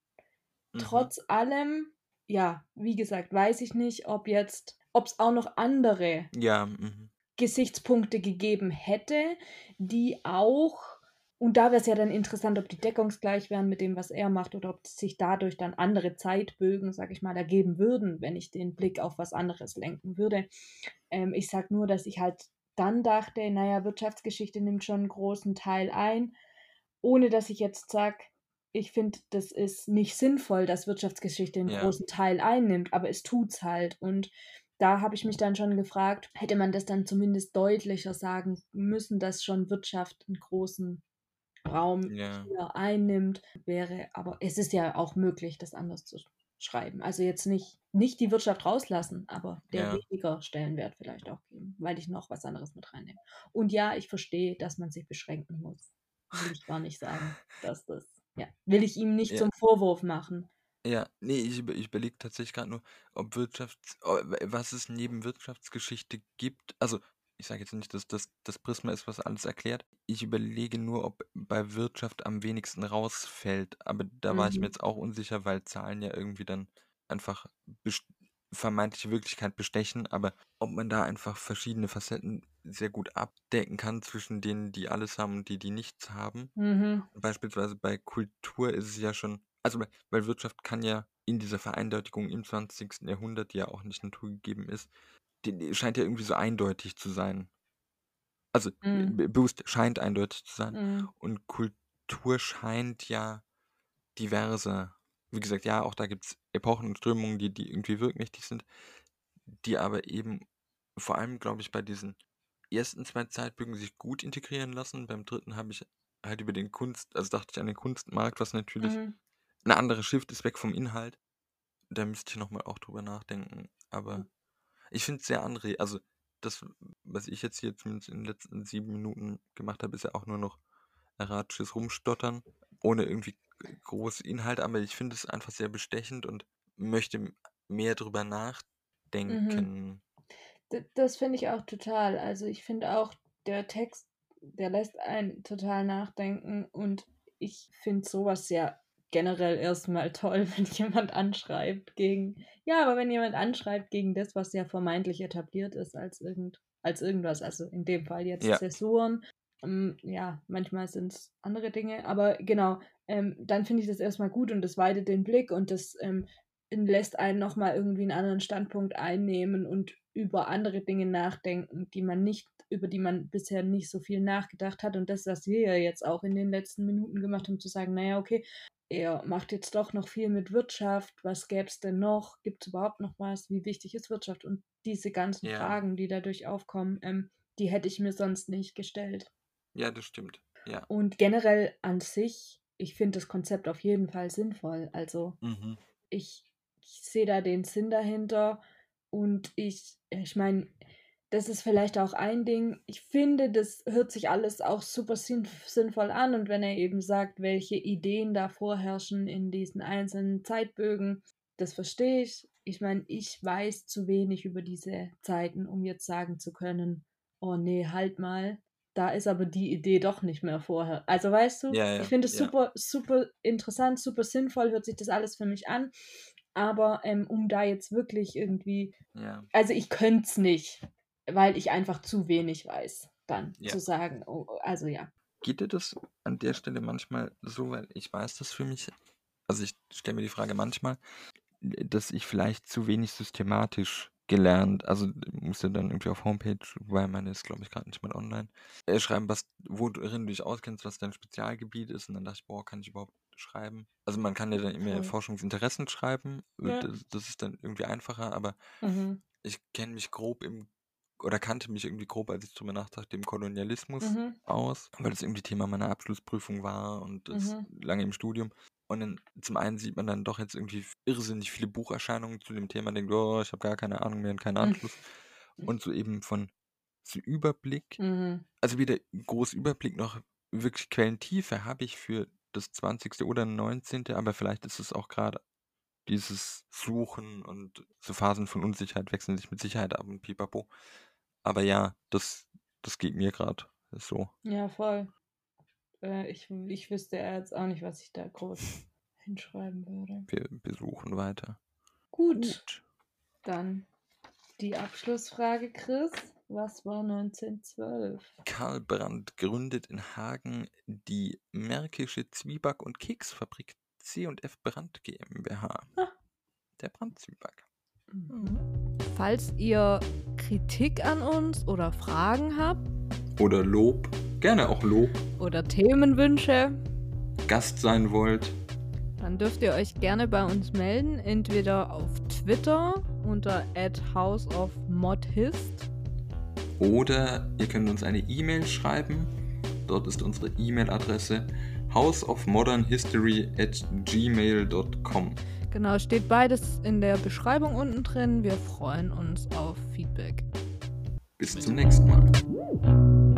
Mhm. Trotz allem, ja, wie gesagt, weiß ich nicht, ob jetzt, ob es auch noch andere Ja. Mhm. Gesichtspunkte gegeben hätte, die auch, und da wäre es ja dann interessant, ob die deckungsgleich wären mit dem, was er macht, oder ob sich dadurch dann andere Zeitbögen, sag ich mal, ergeben würden, wenn ich den Blick auf was anderes lenken würde. Ähm, ich sag nur, dass ich halt dann dachte, naja, Wirtschaftsgeschichte nimmt schon einen großen Teil ein, ohne dass ich jetzt sage, ich finde, das ist nicht sinnvoll, dass Wirtschaftsgeschichte einen Ja. großen Teil einnimmt, aber es tut's halt. Und da habe ich mich dann schon gefragt, hätte man das dann zumindest deutlicher sagen müssen, dass schon Wirtschaft einen großen Raum Ja. hier einnimmt, wäre, aber es ist ja auch möglich, das anders zu schreiben. Also jetzt nicht, nicht die Wirtschaft rauslassen, aber der Ja. weniger Stellenwert vielleicht auch geben, weil ich noch was anderes mit reinnehme. Und ja, ich verstehe, dass man sich beschränken muss. Will ich gar nicht sagen, dass das, ja, will ich ihm nicht Ja. zum Vorwurf machen. Ja, nee, ich, über- ich überlege tatsächlich gerade nur, ob Wirtschafts, was es neben Wirtschaftsgeschichte gibt. Also, ich sage jetzt nicht, dass das das Prisma ist, was alles erklärt. Ich überlege nur, ob bei Wirtschaft am wenigsten rausfällt. Aber da war ich mir Mhm. jetzt auch unsicher, weil Zahlen ja irgendwie dann einfach vermeintliche Wirklichkeit bestechen. Aber ob man da einfach verschiedene Facetten sehr gut abdecken kann zwischen denen, die alles haben und die, die nichts haben. Mhm. Beispielsweise bei Kultur ist es ja schon, also weil, Wirtschaft kann ja in dieser Vereindeutigung im 20. Jahrhundert, die ja auch nicht naturgegeben ist, scheint ja irgendwie so eindeutig zu sein. Also be- bewusst scheint eindeutig zu sein. Mhm. Und Kultur scheint ja diverser. Wie gesagt, ja, auch da gibt es Epochen und Strömungen, die, die irgendwie wirkmächtig sind, die aber eben vor allem, glaube ich, bei diesen ersten zwei Zeitbögen sich gut integrieren lassen. Beim dritten habe ich halt über den Kunst, also dachte ich an den Kunstmarkt, was natürlich Mhm. eine andere Shift ist, weg vom Inhalt. Da müsste ich nochmal auch drüber nachdenken. Aber ich finde es sehr anregend. Also das, was ich jetzt hier zumindest in den letzten sieben Minuten gemacht habe, ist ja auch nur noch erratisches Rumstottern, ohne irgendwie groß Inhalt. Aber ich finde es einfach sehr bestechend und möchte mehr drüber nachdenken. D- Das finde ich auch total. Also ich finde auch, der Text, der lässt einen total nachdenken und ich finde sowas ja generell erstmal toll, *laughs* wenn jemand anschreibt gegen, ja, aber wenn jemand anschreibt gegen das, was ja vermeintlich etabliert ist als irgend, als irgendwas, also in dem Fall jetzt Ja. Zäsuren, ähm, ja, manchmal sind es andere Dinge, aber genau, ähm, dann finde ich das erstmal gut und das weitet den Blick und das ähm, lässt einen nochmal irgendwie einen anderen Standpunkt einnehmen und über andere Dinge nachdenken, die man nicht, über die man bisher nicht so viel nachgedacht hat. Und das, was wir ja jetzt auch in den letzten Minuten gemacht haben, zu sagen, naja, okay, er macht jetzt doch noch viel mit Wirtschaft, was gäbe es denn noch? Gibt es überhaupt noch was? Wie wichtig ist Wirtschaft? Und diese ganzen Ja. Fragen, die dadurch aufkommen, ähm, die hätte ich mir sonst nicht gestellt. Ja, das stimmt. Ja. Und generell an sich, ich finde das Konzept auf jeden Fall sinnvoll. Also Mhm. ich, ich sehe da den Sinn dahinter und ich, ich meine, das ist vielleicht auch ein Ding. Ich finde, das hört sich alles auch super sinn sinnvoll an und wenn er eben sagt, welche Ideen da vorherrschen in diesen einzelnen Zeitbögen, das verstehe ich. Ich meine, ich weiß zu wenig über diese Zeiten, um jetzt sagen zu können, oh nee, halt mal, da ist aber die Idee doch nicht mehr vorher. Also weißt du, Ja, ja, ich finde es ja. super, super interessant, super sinnvoll, hört sich das alles für mich an. Aber ähm, um da jetzt wirklich irgendwie, Ja. also ich könnte es nicht, weil ich einfach zu wenig weiß, dann Ja. zu sagen, oh, also ja. Geht dir das an der Stelle manchmal so, weil ich weiß das für mich, also ich stelle mir die Frage manchmal, dass ich vielleicht zu wenig systematisch gelernt, also musste dann irgendwie auf Homepage, weil meine ist glaube ich gerade nicht mal online, äh, schreiben, was, worin du dich auskennst, was dein Spezialgebiet ist und dann dachte ich, boah, kann ich überhaupt schreiben? Also man kann ja dann immer Voll. Forschungsinteressen schreiben, Ja. das, das ist dann irgendwie einfacher, aber Mhm. ich kenne mich grob im, oder kannte mich irgendwie grob, als ich drüber nachdachte, im Kolonialismus Mhm. aus, weil das irgendwie Thema meiner Abschlussprüfung war und das Mhm. lange im Studium. Und dann zum einen sieht man dann doch jetzt irgendwie irrsinnig viele Bucherscheinungen zu dem Thema, denkt, oh, ich habe gar keine Ahnung mehr und keinen Mhm. Anschluss. Und so eben von so Überblick, Mhm. also weder groß Überblick noch wirklich Quellentiefe habe ich für das 20. oder 19., aber vielleicht ist es auch gerade dieses Suchen und so Phasen von Unsicherheit wechseln sich mit Sicherheit ab und pipapo. Aber ja, das, das geht mir gerade so. Ja, voll. Äh, ich, ich wüsste jetzt auch nicht, was ich da groß hinschreiben würde. Wir, wir suchen weiter. Gut, dann die Abschlussfrage, Chris. Was war 1912? Karl Brandt gründet in Hagen die Märkische Zwieback- und Keksfabrik C&F Brandt GmbH. Ah. Der Brandt Zwieback. Mhm. Falls ihr Kritik an uns oder Fragen habt Oder Lob, gerne auch Lob, oder Themenwünsche, Gast sein wollt. dann dürft ihr euch gerne bei uns melden, entweder auf Twitter unter houseofmodhist Oder ihr könnt uns eine E-Mail schreiben. Dort ist unsere E-Mail-Adresse houseofmodernhistory at gmail.com. Genau, steht beides in der Beschreibung unten drin. Wir freuen uns auf Feedback. Bis zum nächsten Mal.